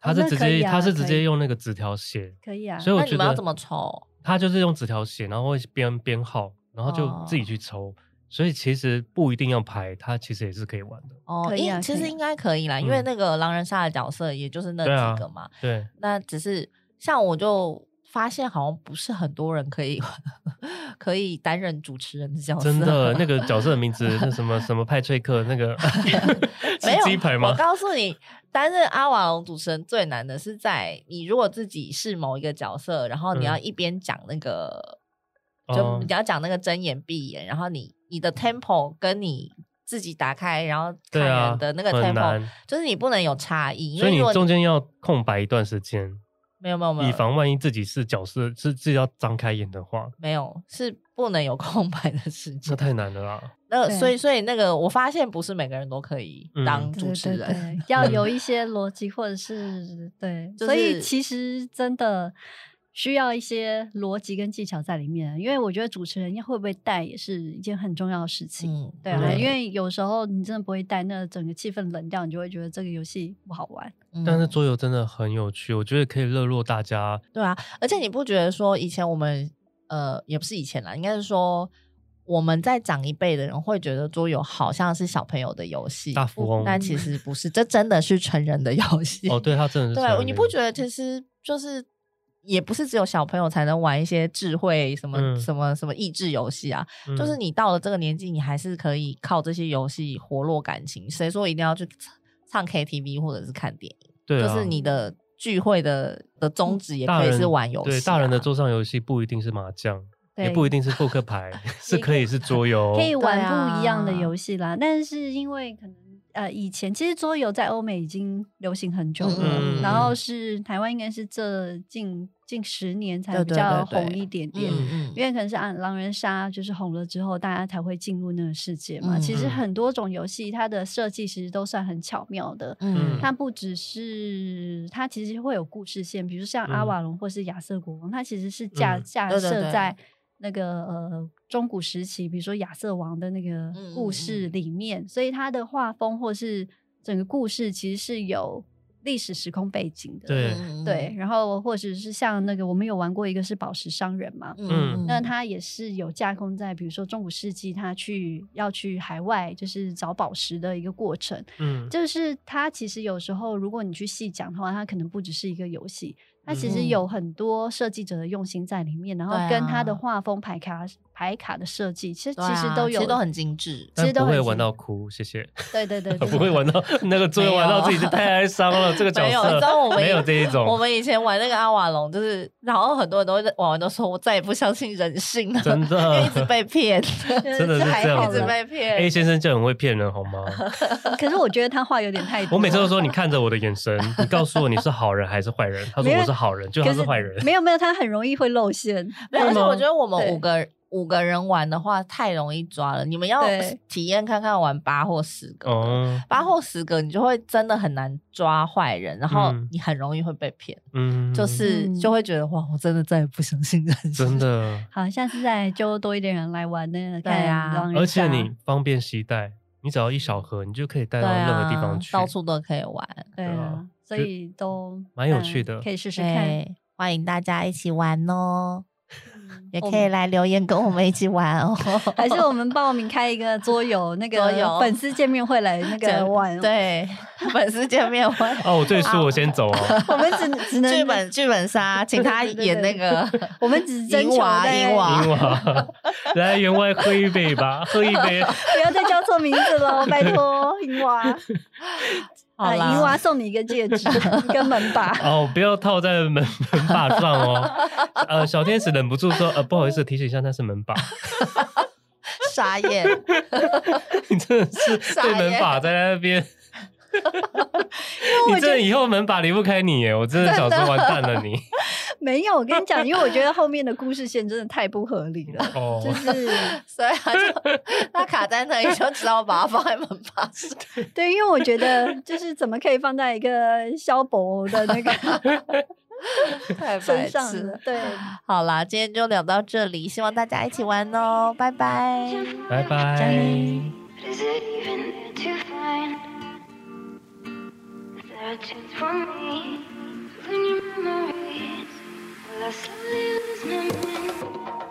他是直接他是直接用那个纸条写，可以啊。所以我觉得要怎么抽？他就是用纸条写，然后会编编号，然后就自己去抽。所以其实不一定要排，它其实也是可以玩的哦。可以啊，其实应该可以啦，因为那个狼人杀的角色也就是那几个嘛。对，那只是像我就发现，好像不是很多人可以 可以担任主持人的角色。真的，那个角色的名字那什么 什么派翠克那个 没有鸡排吗？我告诉你，担任阿瓦隆主持人最难的是在你如果自己是某一个角色，然后你要一边讲那个，就你要讲那个睁眼闭眼，然后你。你的 tempo 跟你自己打开，然后看人的那个 tempo，就是你不能有差异，所以你中间要空白一段时间。没有没有没有，以防万一自己是角色是自己要张开眼的话，没有是不能有空白的时间，那太难了啦。那所以所以那个我发现不是每个人都可以当主持人，对对对，要 有一些逻辑或者是对，所以其实真的。需要一些逻辑跟技巧在里面，因为我觉得主持人会不会带也是一件很重要的事情，嗯、对啊，对，因为有时候你真的不会带，那整个气氛冷掉，你就会觉得这个游戏不好玩。但是桌游真的很有趣，我觉得可以热络大家。对啊，而且你不觉得说以前我们呃也不是以前啦，应该是说我们在长一辈的人会觉得桌游好像是小朋友的游戏，大富翁，但其实不是，这真的是成人的游戏。哦，对，它真的是。对，你不觉得其实就是。也不是只有小朋友才能玩一些智慧什么、嗯、什么什么益智游戏啊，嗯、就是你到了这个年纪，你还是可以靠这些游戏活络感情。谁说一定要去唱 KTV 或者是看电影？对、啊，就是你的聚会的的宗旨也可以是玩游戏、啊。对，大人的桌上游戏不一定是麻将，也不一定是扑克牌，是可以是桌游，可以玩不一样的游戏啦。啊、但是因为可能。呃，以前其实桌游在欧美已经流行很久了，嗯、然后是台湾应该是这近近十年才比较红一点点，因为可能是按狼人杀就是红了之后，大家才会进入那个世界嘛。嗯、其实很多种游戏它的设计其实都算很巧妙的，嗯，它不只是它其实会有故事线，比如像阿瓦隆或是亚瑟国王，它其实是架架设在。那个呃，中古时期，比如说亚瑟王的那个故事里面，嗯、所以它的画风或是整个故事其实是有历史时空背景的。对对，然后或者是像那个我们有玩过一个是宝石商人嘛，嗯，那他也是有架空在比如说中古世纪，他去要去海外就是找宝石的一个过程。嗯，就是他其实有时候如果你去细讲的话，他可能不只是一个游戏。它其实有很多设计者的用心在里面，然后跟他的画风、排卡、牌卡的设计，其实其实都有，其实都很精致，其实都不会玩到哭。谢谢。对对对，不会玩到那个，最后玩到 自己是太哀伤了。这个角色，没有，你知道我们没有这一种。我们以前玩那个阿瓦隆，就是然后很多人都会玩完都说，我再也不相信人性了，真的，因为一直被骗，真的是这样，一直被骗。A 先生就很会骗人，好吗？可是我觉得他话有点太多。我每次都说，你看着我的眼神，你告诉我你是好人还是坏人。他说我是好人，就他是坏人。没有没有，他很容易会露馅。而且我觉得我们五个对五个人玩的话太容易抓了。你们要体验看看玩八或十个，八或十个你就会真的很难抓坏人，然后你很容易会被骗。嗯，就是就会觉得哇，我真的再也不相信人。真的。好，下次再揪多一点人来玩呢。对啊，而且你方便携带，你只要一小盒，你就可以带到任何地方去，啊，到处都可以玩。对啊，所以都蛮有趣的，可以试试看。欢迎大家一起玩哦，也可以来留言跟我们一起玩哦。还是我们报名开一个桌游，那个粉丝见面会来那个玩。对，粉丝见面会。哦，我最输，我先走哦。我们只只能剧本剧本杀，请他演那个。我们只征求娃，银娃，来员外喝一杯吧，喝一杯。不要再叫错名字了，拜托，英娃。啊！银娃送你一个戒指，一个门把。哦，不要套在门门把上哦。呃，小天使忍不住说：“呃，不好意思，提醒一下，那是门把。”傻眼！你真的是对门把在那边。你这以后门把离不开你耶！我真的想说完蛋了你。没有，我跟你讲，因为我觉得后面的故事线真的太不合理了。哦，就是 所以他就他卡在那里，就只好把它放在门把上。对，因为我觉得就是怎么可以放在一个消薄的那个太白痴了。对，好啦，今天就聊到这里，希望大家一起玩哦，拜拜，拜拜。Searching for me, in your memories, will I slowly lose my mind?